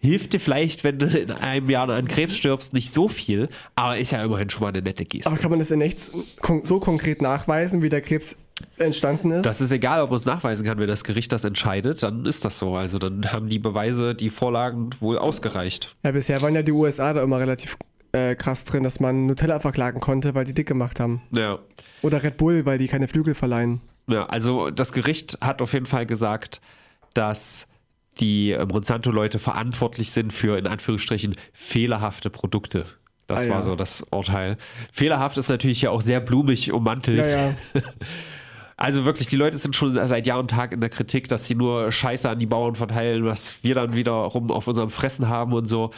Hilft dir vielleicht, wenn du in einem Jahr an Krebs stirbst, nicht so viel, aber ist ja immerhin schon mal eine nette Geste. Aber kann man das in echt so konkret nachweisen, wie der Krebs entstanden ist? Das ist egal, ob man es nachweisen kann, wenn das Gericht das entscheidet, dann ist das so. Also dann haben die Beweise, die Vorlagen wohl ausgereicht. ja, bisher waren ja die USA da immer relativ äh, krass drin, dass man Nutella verklagen konnte, weil die dick gemacht haben. Ja. Oder Red Bull, weil die keine Flügel verleihen. Ja, also das Gericht hat auf jeden Fall gesagt, dass die äh, Monsanto-Leute verantwortlich sind für in Anführungsstrichen fehlerhafte Produkte. Das Ah, war ja. so das Urteil. Fehlerhaft ist natürlich ja auch sehr blumig ummantelt. Ja, ja. Also wirklich, die Leute sind schon seit Jahr und Tag in der Kritik, dass sie nur Scheiße an die Bauern verteilen, was wir dann wiederum auf unserem Fressen haben und so.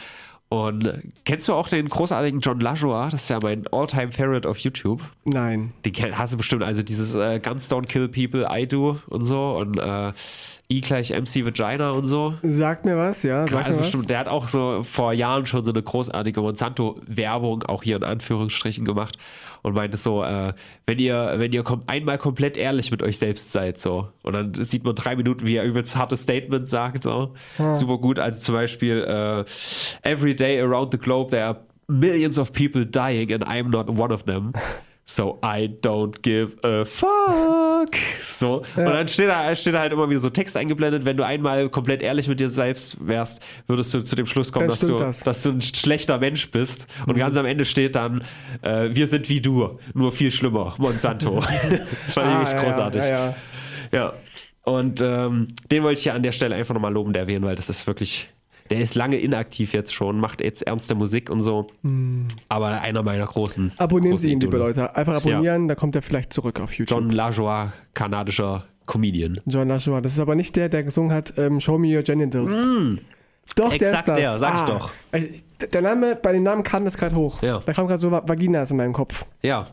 Und kennst du auch den großartigen John LaJoie? Das ist ja mein All-Time-Favorite auf YouTube. Nein. Den hast du bestimmt, also dieses äh, Guns Don't Kill People, I Do und so und äh, I gleich MC Vagina und so. Sagt mir was, ja. Sagt Also mir was. bestimmt, der hat auch so vor Jahren schon so eine großartige Monsanto-Werbung, auch hier in Anführungsstrichen gemacht und meinte so, äh, wenn ihr, wenn ihr kom einmal komplett ehrlich mit euch selbst seid, so. Und dann sieht man drei Minuten, wie er übelst harte Statements sagt, so. Super gut. Also zum Beispiel, äh, every day around the globe there are millions of people dying and I'm not one of them. So I don't give a fuck. So. Und dann steht da, steht da halt immer wieder so Text eingeblendet. Wenn du einmal komplett ehrlich mit dir selbst wärst, würdest du zu dem Schluss kommen, dass du, das. dass du ein schlechter Mensch bist. Und ganz am Ende steht dann, äh, wir sind wie du, nur viel schlimmer. Monsanto. das fand ich Ah, wirklich ja, großartig. Ja, ja. Ja. Und ähm, den wollte ich ja an der Stelle einfach nochmal lobend erwähnen, weil das ist wirklich. Der ist lange inaktiv jetzt schon, macht jetzt ernste Musik und so. Aber einer meiner großen. Abonnieren großen Sie ihn, liebe. Leute. Einfach abonnieren, dann kommt er vielleicht zurück auf YouTube. John Lajoie, kanadischer Comedian. John Lashua. Das ist aber nicht der, der gesungen hat, ähm, Show Me Your Genitals. Doch, Mm. Exakt der ist der, das. sag ich doch. Äh, Der Name, bei dem Namen kam das gerade hoch. Ja. Da kam gerade so Va- Vaginas in meinem Kopf. Ja.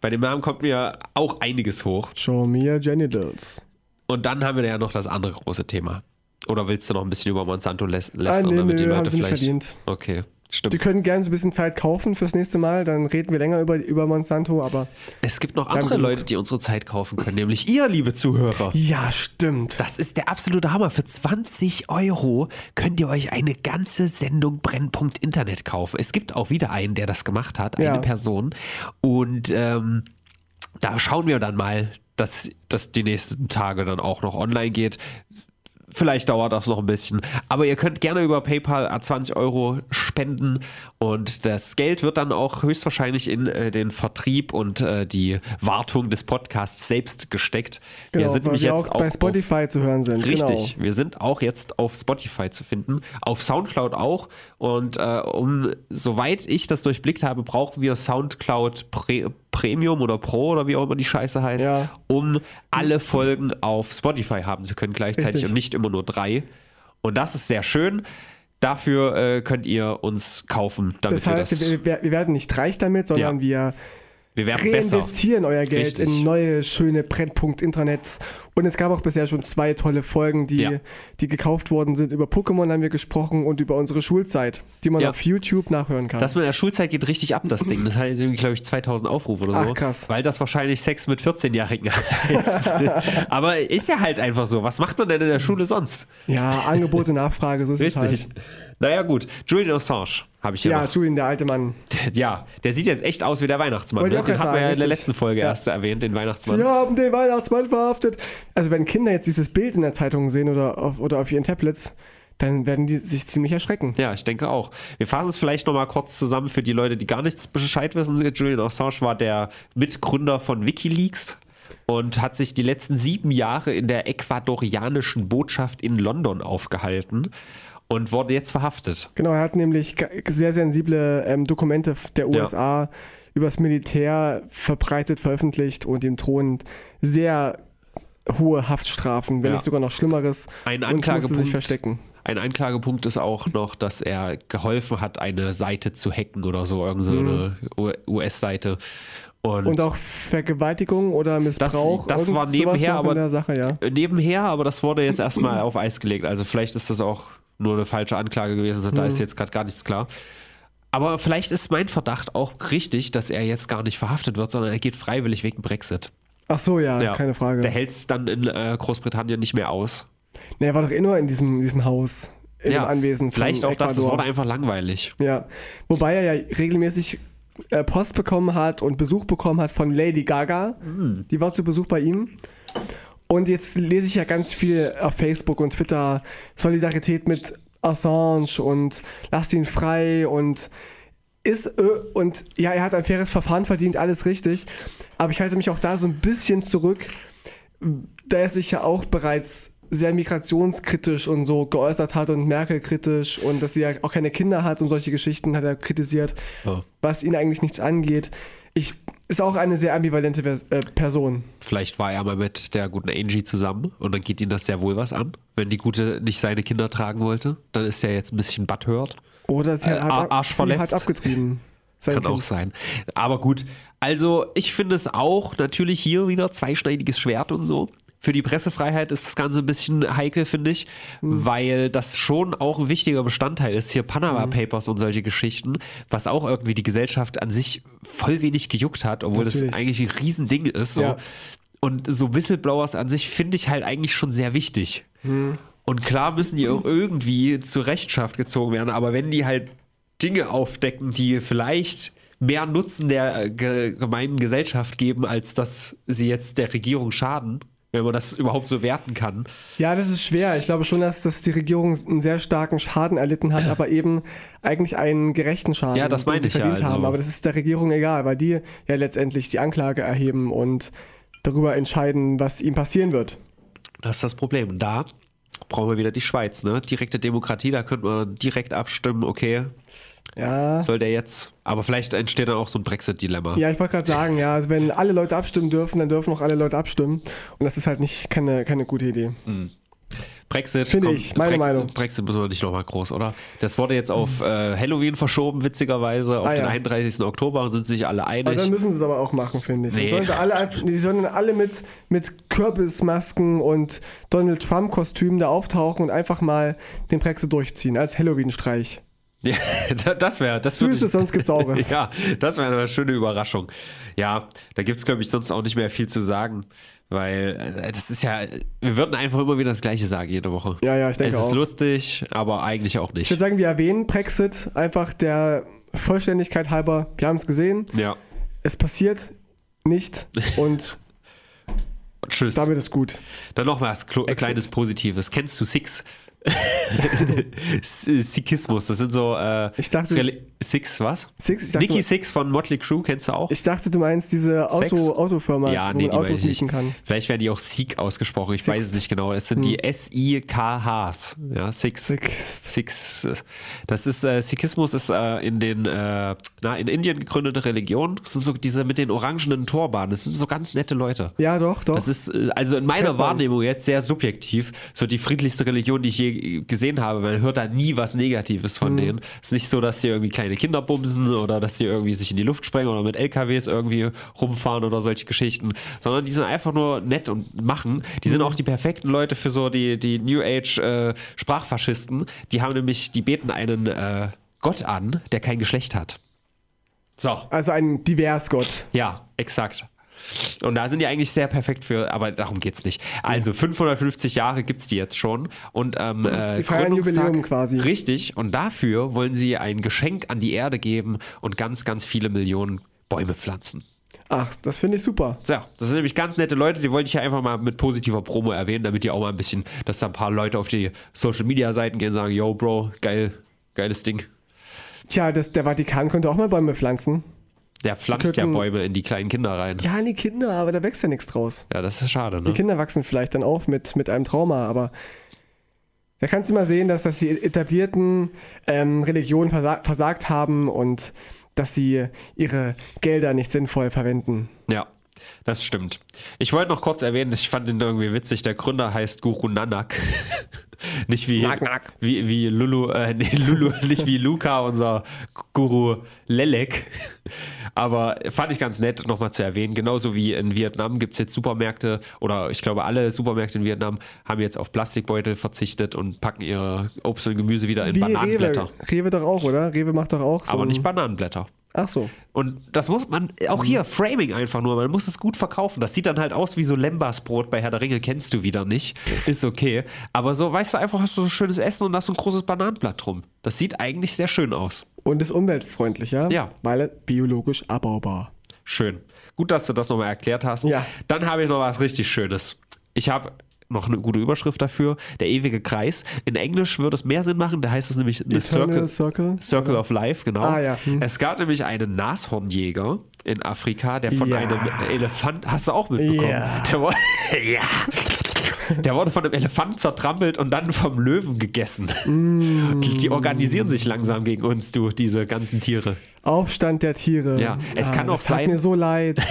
Bei dem Namen kommt mir auch einiges hoch. Show Me Your Genitals. Und dann haben wir ja noch das andere große Thema. Oder willst du noch ein bisschen über Monsanto läs Ah, lästern, nee, damit die nö, haben Leute vielleicht. verdient. Okay, stimmt. Die können gerne so ein bisschen Zeit kaufen fürs nächste Mal, dann reden wir länger über, über Monsanto, aber Es gibt noch andere. Leute, die unsere Zeit kaufen können, nämlich ihr, liebe Zuhörer. ja, stimmt. Das ist der absolute Hammer. Für 20 Euro könnt ihr euch eine ganze Sendung Brennpunkt Internet kaufen. Es gibt auch wieder einen, der das gemacht hat, eine Ja. Person. Und ähm, da schauen wir dann mal, dass das die nächsten Tage dann auch noch online geht. Vielleicht dauert das noch ein bisschen. Aber ihr könnt gerne über PayPal a 20 Euro spenden und das Geld wird dann auch höchstwahrscheinlich in äh, den Vertrieb und äh, die Wartung des Podcasts selbst gesteckt. Genau, wir sind nämlich wir jetzt auch bei auf- Spotify zu hören sind. Richtig, Genau. wir sind auch jetzt auf Spotify zu finden, auf Soundcloud auch. Und äh, um, soweit ich das durchblickt habe, brauchen wir Soundcloud Pre Premium oder Pro oder wie auch immer die Scheiße heißt, Ja. um alle Folgen auf Spotify haben zu können gleichzeitig Richtig. und nicht immer nur drei. Und das ist sehr schön. Dafür äh, könnt ihr uns kaufen, damit Das heißt, wir das. wir, wir werden nicht reich damit, sondern Ja. wir Wir werden besser. reinvestieren euer Geld Richtig. in neue, schöne Brennpunkt-Intranets. Und es gab auch bisher schon zwei tolle Folgen, die, Ja. die gekauft worden sind. Über Pokémon haben wir gesprochen und über unsere Schulzeit, die man Ja. auf YouTube nachhören kann. Das mit der Schulzeit geht richtig ab, das Ding. Das hat jetzt irgendwie, glaube ich, 2000 Aufrufe oder so. Ach, krass. Weil das wahrscheinlich Sex mit 14-Jährigen heißt. Aber ist ja halt einfach so. Was macht man denn in der Schule sonst? ja, Angebote, Nachfrage, so ist es Richtig. halt. Naja, gut. Julian Assange habe ich hier Ja, noch. Julian, der alte Mann. Ja, der sieht jetzt echt aus wie der Weihnachtsmann. Ne? Den hatten wir ja in der letzten Folge Ja. erst erwähnt, den Weihnachtsmann. Sie haben den Weihnachtsmann verhaftet. Also wenn Kinder jetzt dieses Bild in der Zeitung sehen oder auf, oder auf ihren Tablets, dann werden die sich ziemlich erschrecken. Ja, ich denke auch. Wir fassen es vielleicht nochmal kurz zusammen für die Leute, die gar nichts Bescheid wissen. Julian Assange war der Mitgründer von Wikileaks und hat sich die letzten sieben Jahre in der ecuadorianischen Botschaft in London aufgehalten und wurde jetzt verhaftet. Genau, er hat nämlich sehr sensible ähm, Dokumente der Ja. USA übers Militär verbreitet, veröffentlicht und ihm drohen sehr hohe Haftstrafen, wenn Ja. nicht sogar noch Schlimmeres. Ein Anklagepunkt, sich verstecken. ein Anklagepunkt ist auch noch, dass er geholfen hat, eine Seite zu hacken oder so, irgend so eine US-Seite. Und, Mhm. Und auch Vergewaltigung oder Missbrauch. das irgend war nebenher, aber- der Sache, ja. nebenher, aber das wurde jetzt erstmal auf Eis gelegt. Also vielleicht ist das auch nur eine falsche Anklage gewesen. Da ist jetzt gerade gar nichts klar. Aber vielleicht ist mein Verdacht auch richtig, dass er jetzt gar nicht verhaftet wird, sondern er geht freiwillig wegen Brexit. Ach so, ja, Ja. keine Frage. Der hält es dann in äh, Großbritannien nicht mehr aus. Nee, er war doch eh nur in diesem, diesem Haus, in dem Anwesen Vielleicht auch das, es Ecuador. wurde einfach langweilig. Ja, wobei er ja regelmäßig äh, Post bekommen hat und Besuch bekommen hat von Lady Gaga. Hm. Die war zu Besuch bei ihm. Und jetzt lese ich ja ganz viel auf Facebook und Twitter Solidarität mit Assange und lasst ihn frei und ist äh, und ja, er hat ein faires Verfahren verdient, alles richtig. Aber ich halte mich auch da so ein bisschen zurück, da er sich ja auch bereits sehr migrationskritisch und so geäußert hat und Merkel kritisch und dass sie ja auch keine Kinder hat und solche Geschichten hat er kritisiert, Ja. was ihn eigentlich nichts angeht. Ich ist auch eine sehr ambivalente Vers äh, Person. Vielleicht war er mal mit der guten Angie zusammen und dann geht ihm das sehr wohl was an. Wenn die Gute nicht seine Kinder tragen wollte, dann ist er jetzt ein bisschen butthurt. Oder sie Äh, hat, Arsch sie verletzt. hat abgetrieben. Sein Kann auch Kind. sein. Aber gut, also ich finde es auch natürlich hier wieder zweischneidiges Schwert und so. Für die Pressefreiheit ist das Ganze ein bisschen heikel, finde ich, Hm. weil das schon auch ein wichtiger Bestandteil ist. Hier Panama Papers und solche Geschichten, was auch irgendwie die Gesellschaft an sich voll wenig gejuckt hat, obwohl das Natürlich. eigentlich ein Riesending ist. So. Ja. Und so Whistleblowers an sich finde ich halt eigentlich schon sehr wichtig. Hm. Und klar müssen die auch irgendwie zur Rechenschaft gezogen werden, aber wenn die halt Dinge aufdecken, die vielleicht mehr Nutzen der äh, ge gemeinen Gesellschaft geben, als dass sie jetzt der Regierung schaden, wenn man das überhaupt so werten kann. Ja, das ist schwer. Ich glaube schon, dass, dass die Regierung einen sehr starken Schaden erlitten hat, aber eben eigentlich einen gerechten Schaden, Ja, das sie ich ja, verdient also- haben. Aber das ist der Regierung egal, weil die ja letztendlich die Anklage erheben und darüber entscheiden, was ihm passieren wird. Das ist das Problem. Und da brauchen wir wieder die Schweiz, ne? Direkte Demokratie, da könnte man direkt abstimmen, okay, Ja. soll der jetzt. Aber vielleicht entsteht dann auch so ein Brexit-Dilemma. Ja, ich wollte gerade sagen, ja, also wenn alle Leute abstimmen dürfen, dann dürfen auch alle Leute abstimmen. Und das ist halt nicht keine, keine gute Idee. Brexit, Finde ich, meine Brexit, Meinung. Brexit müssen wir nicht nochmal groß, oder? Das wurde jetzt auf äh, Halloween verschoben, witzigerweise, auf Ah, den ja. 31. Oktober sind sich alle Aber dann einig. müssen sie es aber auch machen, finde ich. Nee. Sollen sie alle, die sollen dann alle mit, mit Kürbismasken und Donald Trump-Kostümen da auftauchen und einfach mal den Brexit durchziehen, als Halloween-Streich. Ja, das wäre, das Süßes, ich- sonst gibt's Saures. Ja, das wäre eine schöne Überraschung. Ja, da gibt es, glaube ich, sonst auch nicht mehr viel zu sagen, weil äh, das ist ja, wir würden einfach immer wieder das Gleiche sagen jede Woche. Ja, ja, ich denke Es ist auch. lustig, aber eigentlich auch Ich nicht. würde sagen, wir erwähnen Brexit einfach der Vollständigkeit halber. Wir haben es gesehen, Ja, es passiert nicht und tschüss. damit ist gut. Dann noch was Klo Exit. kleines Positives. Kennst du Six? Sikhismus, das sind so äh, Ich dachte- Reli- Six, was? Six, dachte, Nikki Six von Motley Crue kennst du auch? ich dachte, du meinst diese? Auto, Autofirma, ja, wo nee, man die Autos mieten kann. Vielleicht werden die auch Sikh ausgesprochen, ich Six. weiß es nicht genau. Es sind die S-I-K-Hs. Ja, Six. Six. Six. Das ist, äh, Sikhismus ist äh, in den, äh, na, in Indien gegründete Religion. Das sind so diese mit den orangenen Torbahnen. Das sind so ganz nette Leute. Ja, doch, doch. Das ist äh, also in meiner. Wahrnehmung jetzt sehr subjektiv so die friedlichste Religion, die ich je gesehen habe. Man hört da nie was Negatives Mhm. von denen. Es ist nicht so, dass die irgendwie kleine Kinder bumsen oder dass die irgendwie sich in die Luft sprengen oder mit LKWs irgendwie rumfahren oder solche Geschichten, sondern die sind einfach nur nett und machen. Die Mhm. sind auch die perfekten Leute für so die, die New Age äh, Sprachfaschisten. Die haben nämlich, die beten einen äh, Gott an, der kein Geschlecht hat. So. also ein Diversgott. Ja, exakt. Und da sind die eigentlich sehr perfekt für, aber darum geht's nicht. Also 550 Jahre gibt's die jetzt schon und ähm, äh, Gründungstag- Jubiläum quasi. Richtig. Und dafür wollen sie ein Geschenk an die Erde geben und ganz, ganz viele Millionen Bäume pflanzen. Ach, das finde ich super. So, das sind nämlich ganz nette Leute, die wollte ich ja einfach mal mit positiver Promo erwähnen, damit die auch mal ein bisschen, dass da ein paar Leute auf die Social Media Seiten gehen und sagen, yo, Bro, geil, geiles Ding. Tja, das, der Vatikan könnte auch mal Bäume pflanzen. Der pflanzt ja Könnten- Bäume in die kleinen Kinder rein. Ja, die Kinder, aber da wächst ja nichts draus. Ja, das ist schade, ne? Die Kinder wachsen vielleicht dann auf mit, mit einem Trauma, aber da kannst du mal sehen, dass, dass die etablierten ähm, Religionen versa versagt haben und dass sie ihre Gelder nicht sinnvoll verwenden. Ja, das stimmt. Ich wollte noch kurz erwähnen, ich fand ihn irgendwie witzig, der Gründer heißt Guru Nanak. nicht wie, Nack, nack. wie, wie Lulu, äh, nee, Lulu, nicht wie Luca, unser Guru Lelek. Aber fand ich ganz nett, nochmal zu erwähnen. Genauso wie in Vietnam gibt es jetzt Supermärkte, oder ich glaube, alle Supermärkte in Vietnam haben jetzt auf Plastikbeutel verzichtet und packen ihre Obst und Gemüse wieder in Wie Bananenblätter. Rewe. Rewe doch auch, oder? Rewe macht doch auch so. Aber nicht Bananenblätter. Ach so. Und das muss man, auch hier, Framing einfach nur, man muss es gut verkaufen. Das sieht dann halt aus wie so Lembas-Brot bei Herr der Ringe, kennst du wieder nicht. Ist okay. Aber so, weißt du, einfach hast du so schönes Essen und hast so ein großes Bananenblatt drum. Das sieht eigentlich sehr schön aus. Und ist umweltfreundlicher, Ja. weil es biologisch abbaubar. Schön. Gut, dass du das nochmal erklärt hast. Ja. Dann habe ich noch was richtig Schönes. Ich habe noch eine gute Überschrift dafür. Der ewige Kreis. In Englisch würde es mehr Sinn machen, da heißt es nämlich The Circle. Circle. Circle of Life, genau. Ah, ja. Hm. Es gab nämlich einen Nashornjäger in Afrika, der von Ja. einem Elefant, hast du auch mitbekommen? Ja. Der, wurde, ja. Der wurde von einem Elefant zertrampelt und dann vom Löwen gegessen. Mm. Die, die organisieren sich langsam gegen uns, du, diese ganzen Tiere. Aufstand der Tiere. Ja, es kann auch sein- mir so leid.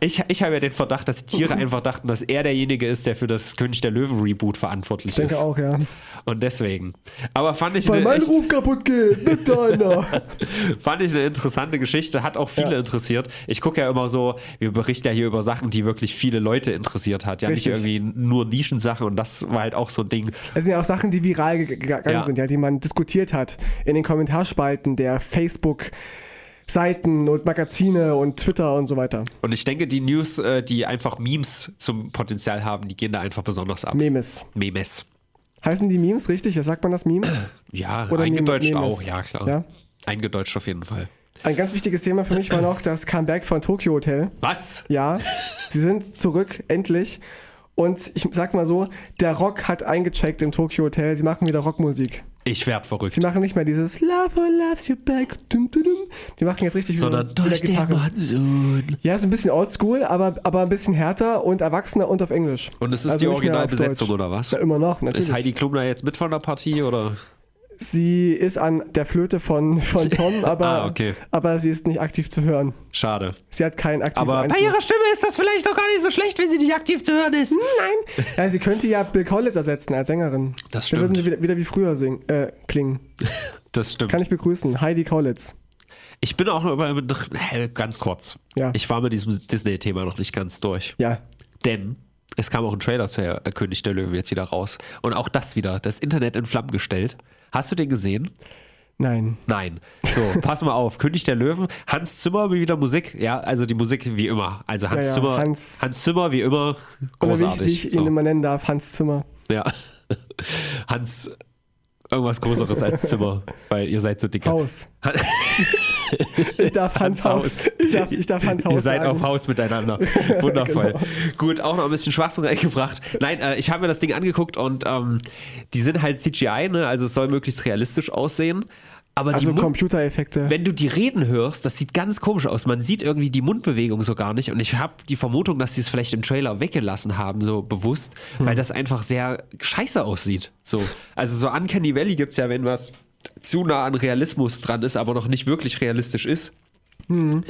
Ich, ich habe ja den Verdacht, dass die Tiere einfach dachten, dass er derjenige ist, der für das König der Löwen Reboot verantwortlich Ich denke ist. auch, ja. Und deswegen. Aber fand ich, Weil mein echt, Ruf kaputt geht, nicht deiner. fand ich eine interessante Geschichte, hat auch viele Ja. interessiert. Ich gucke ja immer so, wir berichten ja hier über Sachen, die wirklich viele Leute interessiert hat. Ja, Richtig. nicht irgendwie nur Nischensachen und das war halt auch so ein Ding. Es sind ja auch Sachen, die viral ge- gegangen Ja. sind, ja, die man diskutiert hat in den Kommentarspalten der Facebook-Seiten und Magazine und Twitter und so weiter. Und ich denke, die News, äh, die einfach Memes zum Potenzial haben, die gehen da einfach besonders ab. Memes. Memes. Heißen die Memes richtig? Ja, sagt man das Memes? Ja, Oder eingedeutscht Mem- Memes? auch, ja klar. Ja? Eingedeutscht auf jeden Fall. Ein ganz wichtiges Thema für mich war noch das Comeback von Tokyo Hotel. Was? Ja, sie sind zurück, endlich. Und ich sag mal so, der Rock hat eingecheckt im Tokyo Hotel. Sie machen wieder Rockmusik. Ich werd verrückt. Sie machen nicht mehr dieses Love loves you back. Dum, dum, dum. Die machen jetzt richtig Sondern wieder, durch den Monsun. Ja, ist ein bisschen oldschool, aber, aber ein bisschen härter und erwachsener und auf Englisch. Und es ist Also die Originalbesetzung, oder was? Na, immer noch, natürlich. Ist Heidi Klum da jetzt mit von der Partie, oder? Sie ist an der Flöte von, von Tom, aber, Ah, okay. aber sie ist nicht aktiv zu hören. Schade. Sie hat keinen aktiven Aber bei Einfluss. ihrer Stimme ist das vielleicht doch gar nicht so schlecht, wenn sie nicht aktiv zu hören ist. Nein. Ja, sie könnte ja Bill Collins ersetzen als Sängerin. Das Dann würden stimmt. sie wieder, wieder wie früher singen, äh, klingen. Das stimmt. Kann ich begrüßen. Heidi Collins. Ich bin auch noch ganz kurz. Ja. Ich war mit diesem Disney-Thema noch nicht ganz durch. Ja. Denn es kam auch ein Trailer zu Herr- äh, König der Löwen jetzt wieder raus. Und auch das wieder, das Internet in Flammen gestellt. Hast du den gesehen? Nein. Nein. So, pass mal auf. König der Löwen, Hans Zimmer wieder Musik. Ja, also die Musik wie immer. Also Hans Ja, ja, Zimmer, Hans- Hans, Zimmer wie immer, Oder wie ich, großartig. wie ich ihn so. immer nennen darf, Hans Zimmer. Ja. Hans, irgendwas Größeres als Zimmer, weil ihr seid so dicke. Haus. Ich darf Hans, Hans Haus. Ich darf, ich darf Hans Haus Ihr seid sagen. auf Haus miteinander. Wundervoll. Genau. Gut, auch noch ein bisschen Schwachsinn reingebracht. Nein, äh, ich habe mir das Ding angeguckt und ähm, die sind halt CGI, ne? also es soll möglichst realistisch aussehen. Aber Also Computereffekte. wenn du die reden hörst, das sieht ganz komisch aus. Man sieht irgendwie die Mundbewegung so gar nicht. Und ich habe die Vermutung, dass sie es vielleicht im Trailer weggelassen haben, so bewusst, Hm. weil das einfach sehr scheiße aussieht. So. Also so Uncanny Valley gibt es ja, wenn was zu nah an Realismus dran ist, aber noch nicht wirklich realistisch ist. Hm.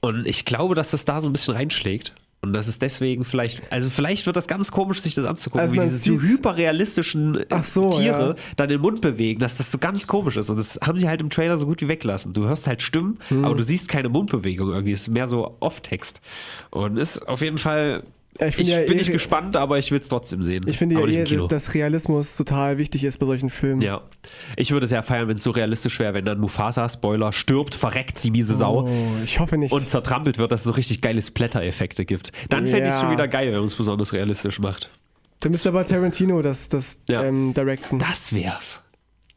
Und ich glaube, dass das da so ein bisschen reinschlägt. Und das ist deswegen vielleicht, also vielleicht wird das ganz komisch, sich das anzugucken, Also wie diese so hyperrealistischen äh, so, Tiere ja. dann den Mund bewegen, dass das so ganz komisch ist. Und das haben sie halt im Trailer so gut wie weggelassen. Du hörst halt Stimmen, Hm. aber du siehst keine Mundbewegung irgendwie. Es ist mehr so Off-Text. Und ist auf jeden Fall. Ja, ich ich ja bin eh- nicht gespannt, aber ich will es trotzdem sehen. Ich finde ja Kino. dass Realismus total wichtig ist bei solchen Filmen. Ja. Ich würde es ja feiern, wenn es so realistisch wäre, wenn dann Mufasa, Spoiler, stirbt, verreckt, die miese Sau. Oh, ich hoffe nicht. Und zertrampelt wird, dass es so richtig geile Splatter-Effekte gibt. Dann fände ich es Ja. schon wieder geil, wenn man es besonders realistisch macht. da müsste aber Tarantino das, das Ja. ähm, directen. Das wär's.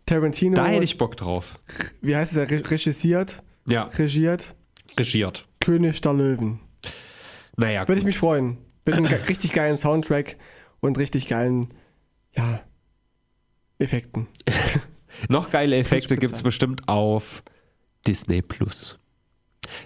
Tarantino, Da hätte ich Bock drauf. wie heißt es? Re- regisiert, Ja, regiert, regiert. König der Löwen. Naja, Würde ich mich freuen. Mit einem richtig geilen Soundtrack und richtig geilen, ja, Effekten. Noch geile Effekte gibt es bestimmt auf Disney Plus.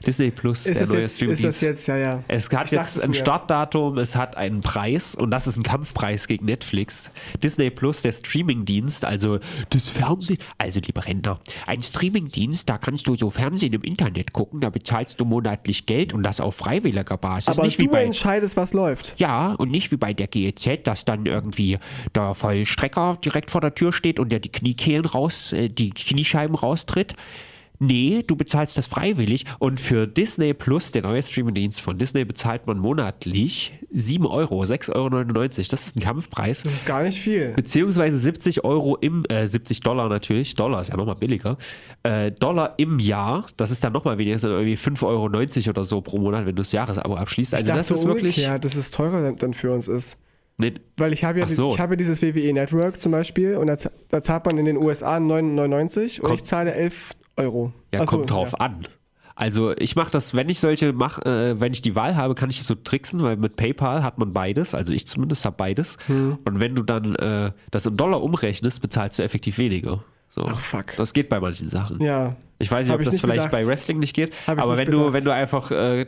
Disney Plus, Ist der neue jetzt, ist das jetzt, ja, ja. Es hat Ich jetzt ein. Startdatum, es hat einen Preis und das ist ein Kampfpreis gegen Netflix. Disney Plus, der Streamingdienst, also das Fernsehen, also liebe Rentner, ein Streamingdienst, da kannst du so Fernsehen im Internet gucken, da bezahlst du monatlich Geld und das auf freiwilliger Basis. Aber nicht wie du bei entscheidest, was läuft. ja, und nicht wie bei der GEZ, dass dann irgendwie der Vollstrecker direkt vor der Tür steht und der die Kniekehlen raus, äh, die Kniescheiben raustritt. Nee, du bezahlst das freiwillig und für Disney Plus, der neue Streamingdienst von Disney, bezahlt man monatlich 7 Euro, 6,99 Euro. Das ist ein Kampfpreis. Das ist gar nicht viel. Beziehungsweise 70 Euro im, äh, 70 Dollar natürlich, Dollar ist ja nochmal billiger, äh, Dollar im Jahr, das ist dann nochmal weniger, das sind irgendwie 5,90 Euro oder so pro Monat, wenn du das Jahresabo abschließt. Ich Also das dachte ist wirklich. umgekehrt, dass es teurer dann- für uns ist. Nee, Weil ich habe ja, so. ich habe ja dieses WWE Network zum Beispiel und da, da zahlt man in den USA 9,99 und Kommt- ich zahle 11 Euro. Ja, Ach so, kommt drauf ja. an. Also ich mache das, wenn ich solche mach, äh, wenn ich die Wahl habe, kann ich es so tricksen, weil mit PayPal hat man beides, also ich zumindest habe beides. Hm. Und wenn du dann äh, das in Dollar umrechnest, bezahlst du effektiv weniger. So. Ach, fuck. Das geht bei manchen Sachen. Ja. Ich weiß nicht, Hab ob das vielleicht bedacht. bei Wrestling nicht geht, Hab aber wenn du, bedacht. wenn du einfach äh,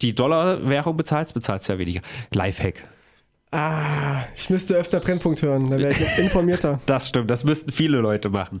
die Dollarwährung bezahlst, bezahlst du ja weniger. Lifehack. Ah, ich müsste öfter Brennpunkt hören, dann wäre ich informierter. Das stimmt, das müssten viele Leute machen.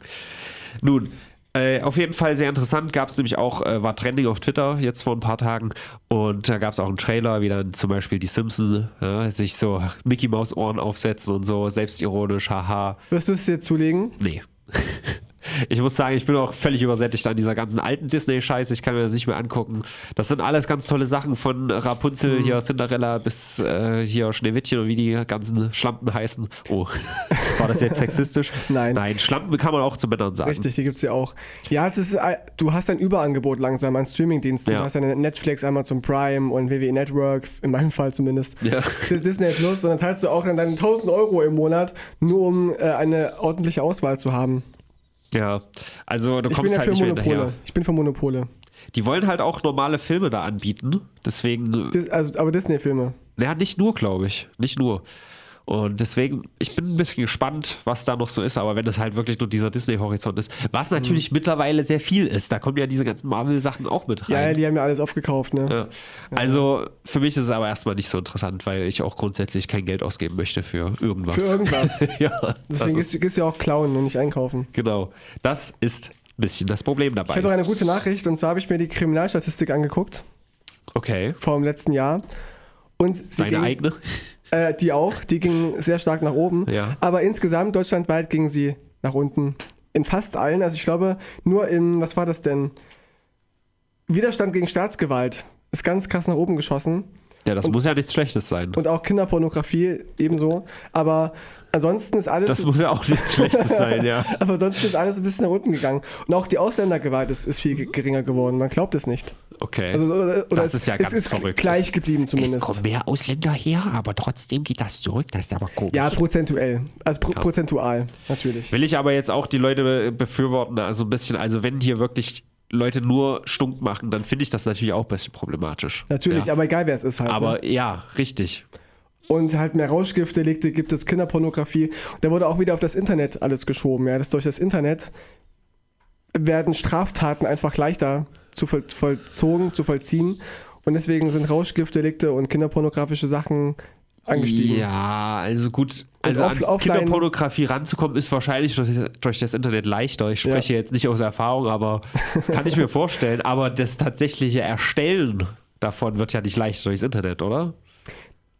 Nun, äh, auf jeden Fall sehr interessant. Gab es nämlich auch, äh, war Trending auf Twitter jetzt vor ein paar Tagen. Und da gab es auch einen Trailer, wie dann zum Beispiel die Simpsons ja, sich so Mickey Maus Ohren aufsetzen und so, selbstironisch, haha. Wirst du es dir zulegen? Nee. Ich muss sagen, ich bin auch völlig übersättigt an dieser ganzen alten Disney-Scheiße. Ich kann mir das nicht mehr angucken. Das sind alles ganz tolle Sachen von Rapunzel, Mhm. hier Cinderella bis äh, hier Schneewittchen und wie die ganzen Schlampen heißen. Oh, war das jetzt sexistisch? Nein. Nein, Schlampen kann man auch zu Männern sagen. Richtig, die gibt es ja auch. Ja, das ist, äh, du hast ein Überangebot langsam an Streamingdiensten. Ja. Du hast ja Netflix, Amazon Prime und WWE Network, in meinem Fall zumindest. Ja. Das ist Disney Plus und dann zahlst du auch dann deine 1000 Euro im Monat, nur um äh, eine ordentliche Auswahl zu haben. Ja, also du kommst ja halt nicht mehr Monopole. hinterher. Ich bin für Monopole. Die wollen halt auch normale Filme da anbieten. Deswegen, Dis also, aber Disney-Filme. ja, nicht nur, glaube ich. Nicht nur. Und deswegen, ich bin ein bisschen gespannt, was da noch so ist, aber wenn das halt wirklich nur dieser Disney-Horizont ist, was natürlich mittlerweile sehr viel ist, da kommen ja diese ganzen Marvel-Sachen auch mit Ja, ja, rein. die haben ja alles aufgekauft, ne? Ja. Also für mich ist es aber erstmal nicht so interessant, weil ich auch grundsätzlich kein Geld ausgeben möchte für irgendwas. Für irgendwas. ja, Deswegen ist, gehst, du ja auch klauen und nicht einkaufen. genau. Das ist ein bisschen das Problem Ich habe noch dabei. eine gute Nachricht und zwar habe ich mir die Kriminalstatistik angeguckt Okay. vom letzten Jahr. Und sie Seine ging, eigene? Äh, die auch, die ging sehr stark nach oben. Ja. Aber insgesamt deutschlandweit ging sie nach unten. In fast allen. Also ich glaube, nur in, was war das denn? Widerstand gegen Staatsgewalt ist ganz krass nach oben geschossen. Ja, das muss ja nichts Schlechtes sein. Und auch Kinderpornografie ebenso. Aber ansonsten ist alles. Das muss ja auch nichts Schlechtes sein, ja. aber ansonsten ist alles ein bisschen nach unten gegangen. Und auch die Ausländergewalt ist, ist viel ge- geringer geworden. Man glaubt es nicht. Okay. Also, oder, oder Das es- ist ja es ganz ist verrückt. gleich geblieben Es zumindest. kommen mehr Ausländer her, aber trotzdem geht das zurück. Das ist aber komisch. Ja, prozentuell. Also pro, Ja. prozentual, natürlich. Will ich aber jetzt auch die Leute be- befürworten, also ein bisschen, also wenn hier wirklich Leute nur stunk machen, dann finde ich das natürlich auch ein bisschen problematisch. Natürlich, ja. aber egal wer es ist halt. ne? Aber ja, richtig. Und halt mehr Rauschgiftdelikte gibt es Kinderpornografie. Da wurde auch wieder auf das Internet alles geschoben. Ja, das durch das Internet werden Straftaten einfach leichter zu voll, vollzogen, zu vollziehen. Und deswegen sind Rauschgiftdelikte und kinderpornografische Sachen angestiegen. Ja, also gut. Also off- an Kinderpornografie ranzukommen, ist wahrscheinlich durch, durch das Internet leichter. Ich spreche jetzt nicht aus Erfahrung, aber kann ich mir vorstellen. Aber das tatsächliche Erstellen davon wird ja nicht leichter durchs Internet, oder?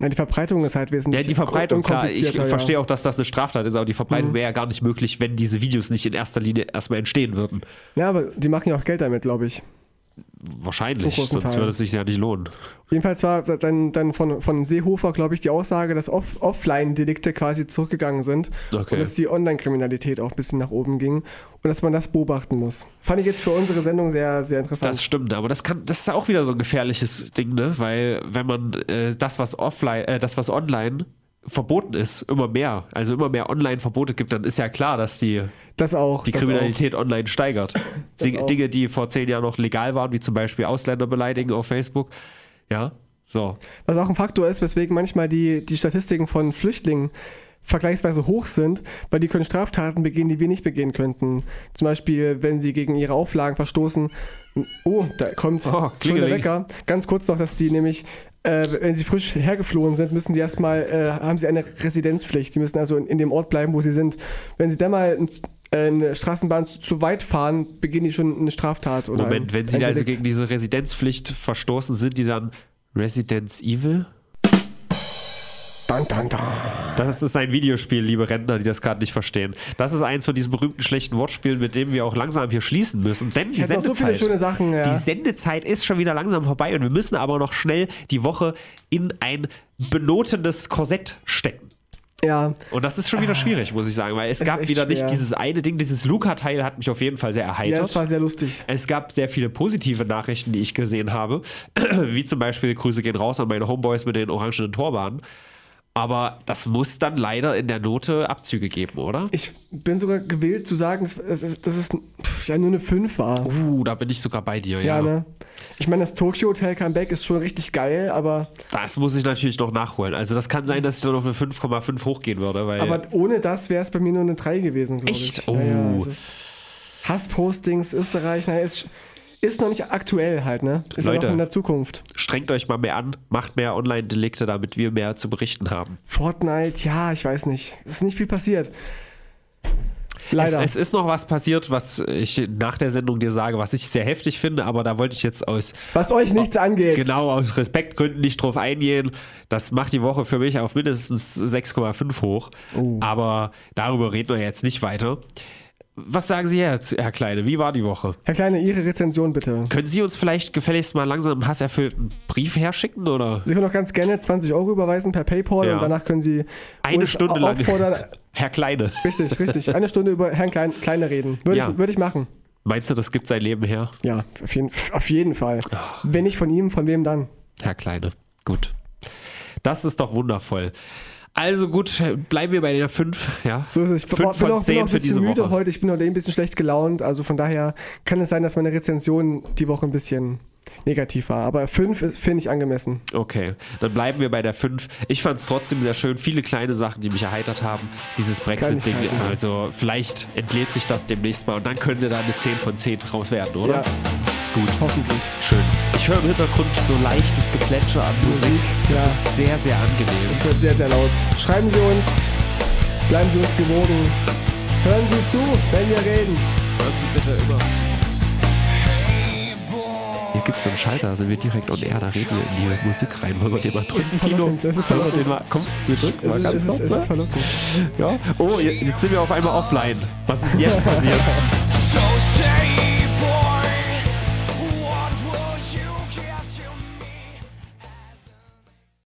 Ja, die Verbreitung ist halt Ja, wesentlich die Verbreitung, klar. Ich ja. verstehe auch, dass das eine Straftat ist, aber die Verbreitung Mhm. wäre ja gar nicht möglich, wenn diese Videos nicht in erster Linie erstmal entstehen würden. Ja, aber die machen ja auch Geld damit, glaube ich. Wahrscheinlich, sonst würde es sich ja nicht lohnen. Jedenfalls war dann, dann von, von Seehofer, glaube ich, die Aussage, dass Off Offline-Delikte quasi zurückgegangen sind Okay. und dass die Online-Kriminalität auch ein bisschen nach oben ging und dass man das beobachten muss. Fand ich jetzt für unsere Sendung sehr, sehr interessant. Das stimmt, aber das kann, das ist auch wieder so ein gefährliches Ding, ne? Weil wenn man äh, das, was offline, äh, das, was online verboten ist, immer mehr, also immer mehr Online-Verbote gibt, dann ist ja klar, dass die, Das auch. die das Kriminalität online steigert. Ding- auch. Dinge, die vor zehn Jahren noch legal waren, wie zum Beispiel Ausländer beleidigen auf Facebook. Ja, so. Auch. Was auch ein Faktor ist, weswegen manchmal die, die Statistiken von Flüchtlingen vergleichsweise hoch sind, weil die können Straftaten begehen, die wir nicht begehen könnten. Zum Beispiel, wenn sie gegen ihre Auflagen verstoßen. Oh, da kommt Oh, schon der. Wecker. Ganz kurz noch, dass die nämlich, äh, wenn sie frisch hergeflohen sind, müssen sie erstmal, äh, haben sie eine Residenzpflicht. Die müssen also in, in dem Ort bleiben, wo sie sind. Wenn sie dann mal äh, eine Straßenbahn zu, zu weit fahren, beginnen die schon eine Straftat. Oder Moment, wenn sie ein also gegen diese Residenzpflicht verstoßen, sind die dann Residence Evil? Dun, dun, dun. Das ist ein Videospiel, liebe Rentner, die das gerade nicht verstehen. Das ist eins von diesen berühmten schlechten Wortspielen, mit dem wir auch langsam hier schließen müssen. Denn die so Sendezeit, schöne Sachen. Ja. die Sendezeit ist schon wieder langsam vorbei und wir müssen aber noch schnell die Woche in ein benotenes Korsett stecken. ja. Und das ist schon wieder schwierig, muss ich sagen, weil es ist gab wieder schwer. nicht dieses eine Ding, dieses Luca-Teil hat mich auf jeden Fall sehr ja, erheitert. das war sehr lustig. Es gab sehr viele positive Nachrichten, die ich gesehen habe. Wie zum Beispiel Grüße gehen raus an meine Homeboys mit den orangenen Torbahnen. Aber das muss dann leider in der Note Abzüge geben, oder? Ich bin sogar gewillt zu sagen, dass, dass, dass es pff, ja nur eine 5 war. Uh, da bin ich sogar bei dir, ja. ja, ne? Ich meine, das Tokyo Hotel Comeback ist schon richtig geil, aber, Das muss ich natürlich noch nachholen. Also das kann sein, dass ich dann auf eine 5,5 hochgehen würde, weil aber ohne das wäre es bei mir nur eine 3 gewesen, glaube ich. Echt? Ja, ja, Oh. es Hasspostings, Österreich, naja, ist, ist noch nicht aktuell halt, ne? Ist Leute. noch in der Zukunft. strengt euch mal mehr an, macht mehr Online-Delikte, damit wir mehr zu berichten haben. Fortnite, ja, ich weiß nicht. Es ist nicht viel passiert. Es, Leider. es ist noch was passiert, was ich nach der Sendung dir sage, was ich sehr heftig finde, aber da wollte ich jetzt aus Was euch nichts angeht. Genau, aus Respektgründen nicht drauf eingehen. Das macht die Woche für mich auf mindestens 6,5 hoch. Oh. Aber darüber reden wir jetzt nicht weiter. Was sagen Sie jetzt, Herr Kleine? Wie war die Woche? Herr Kleine, Ihre Rezension bitte. Können Sie uns vielleicht gefälligst mal langsam einen hasserfüllten Brief herschicken? Oder Sie können auch ganz gerne 20 Euro überweisen per PayPal Ja. und danach können Sie eine Stunde lang? auffordern. Herr Kleine, Richtig, richtig. Eine Stunde über Herrn Klein, Kleine reden. Würde, Ja. ich, würde ich machen. meinst du, das gibt sein Leben her? Ja, auf jeden, auf jeden Fall. Wenn nicht von ihm, von wem dann? Herr Kleine, gut. Das ist doch wundervoll. Also gut, bleiben wir bei der 5. Ja. So ist es. Ich bin, Fünf bin von auch, bin auch ein für bisschen diese müde Woche. heute. Ich bin heute ein bisschen schlecht gelaunt. Also von daher kann es sein, dass meine Rezension die Woche ein bisschen negativ war. Aber 5 finde ich angemessen. Okay, dann bleiben wir bei der 5. Ich fand es trotzdem sehr schön. Viele kleine Sachen, die mich erheitert haben. Dieses Brexit-Ding. Also vielleicht entlädt sich das demnächst mal und dann könnte da eine 10 von 10 raus werden, oder? Ja, Gut, hoffentlich. schön. Ich höre im Hintergrund so leichtes Geplätscher an Musik. Das ja. ist sehr, sehr angenehm. Es wird sehr, sehr laut. Schreiben Sie uns. Bleiben Sie uns gewogen. Hören Sie zu, wenn wir reden. Hören Sie bitte immer. Hier gibt es so einen Schalter, da sind wir direkt on air, da reden wir in die Musik rein. Wollen wir den mal drücken, Tino? das ist Wollen wir den mal, komm, wir drücken mal ganz ist, kurz. ne? ist verlockend. Ja. Oh, je- jetzt sind wir auf einmal offline. Was ist denn jetzt passiert?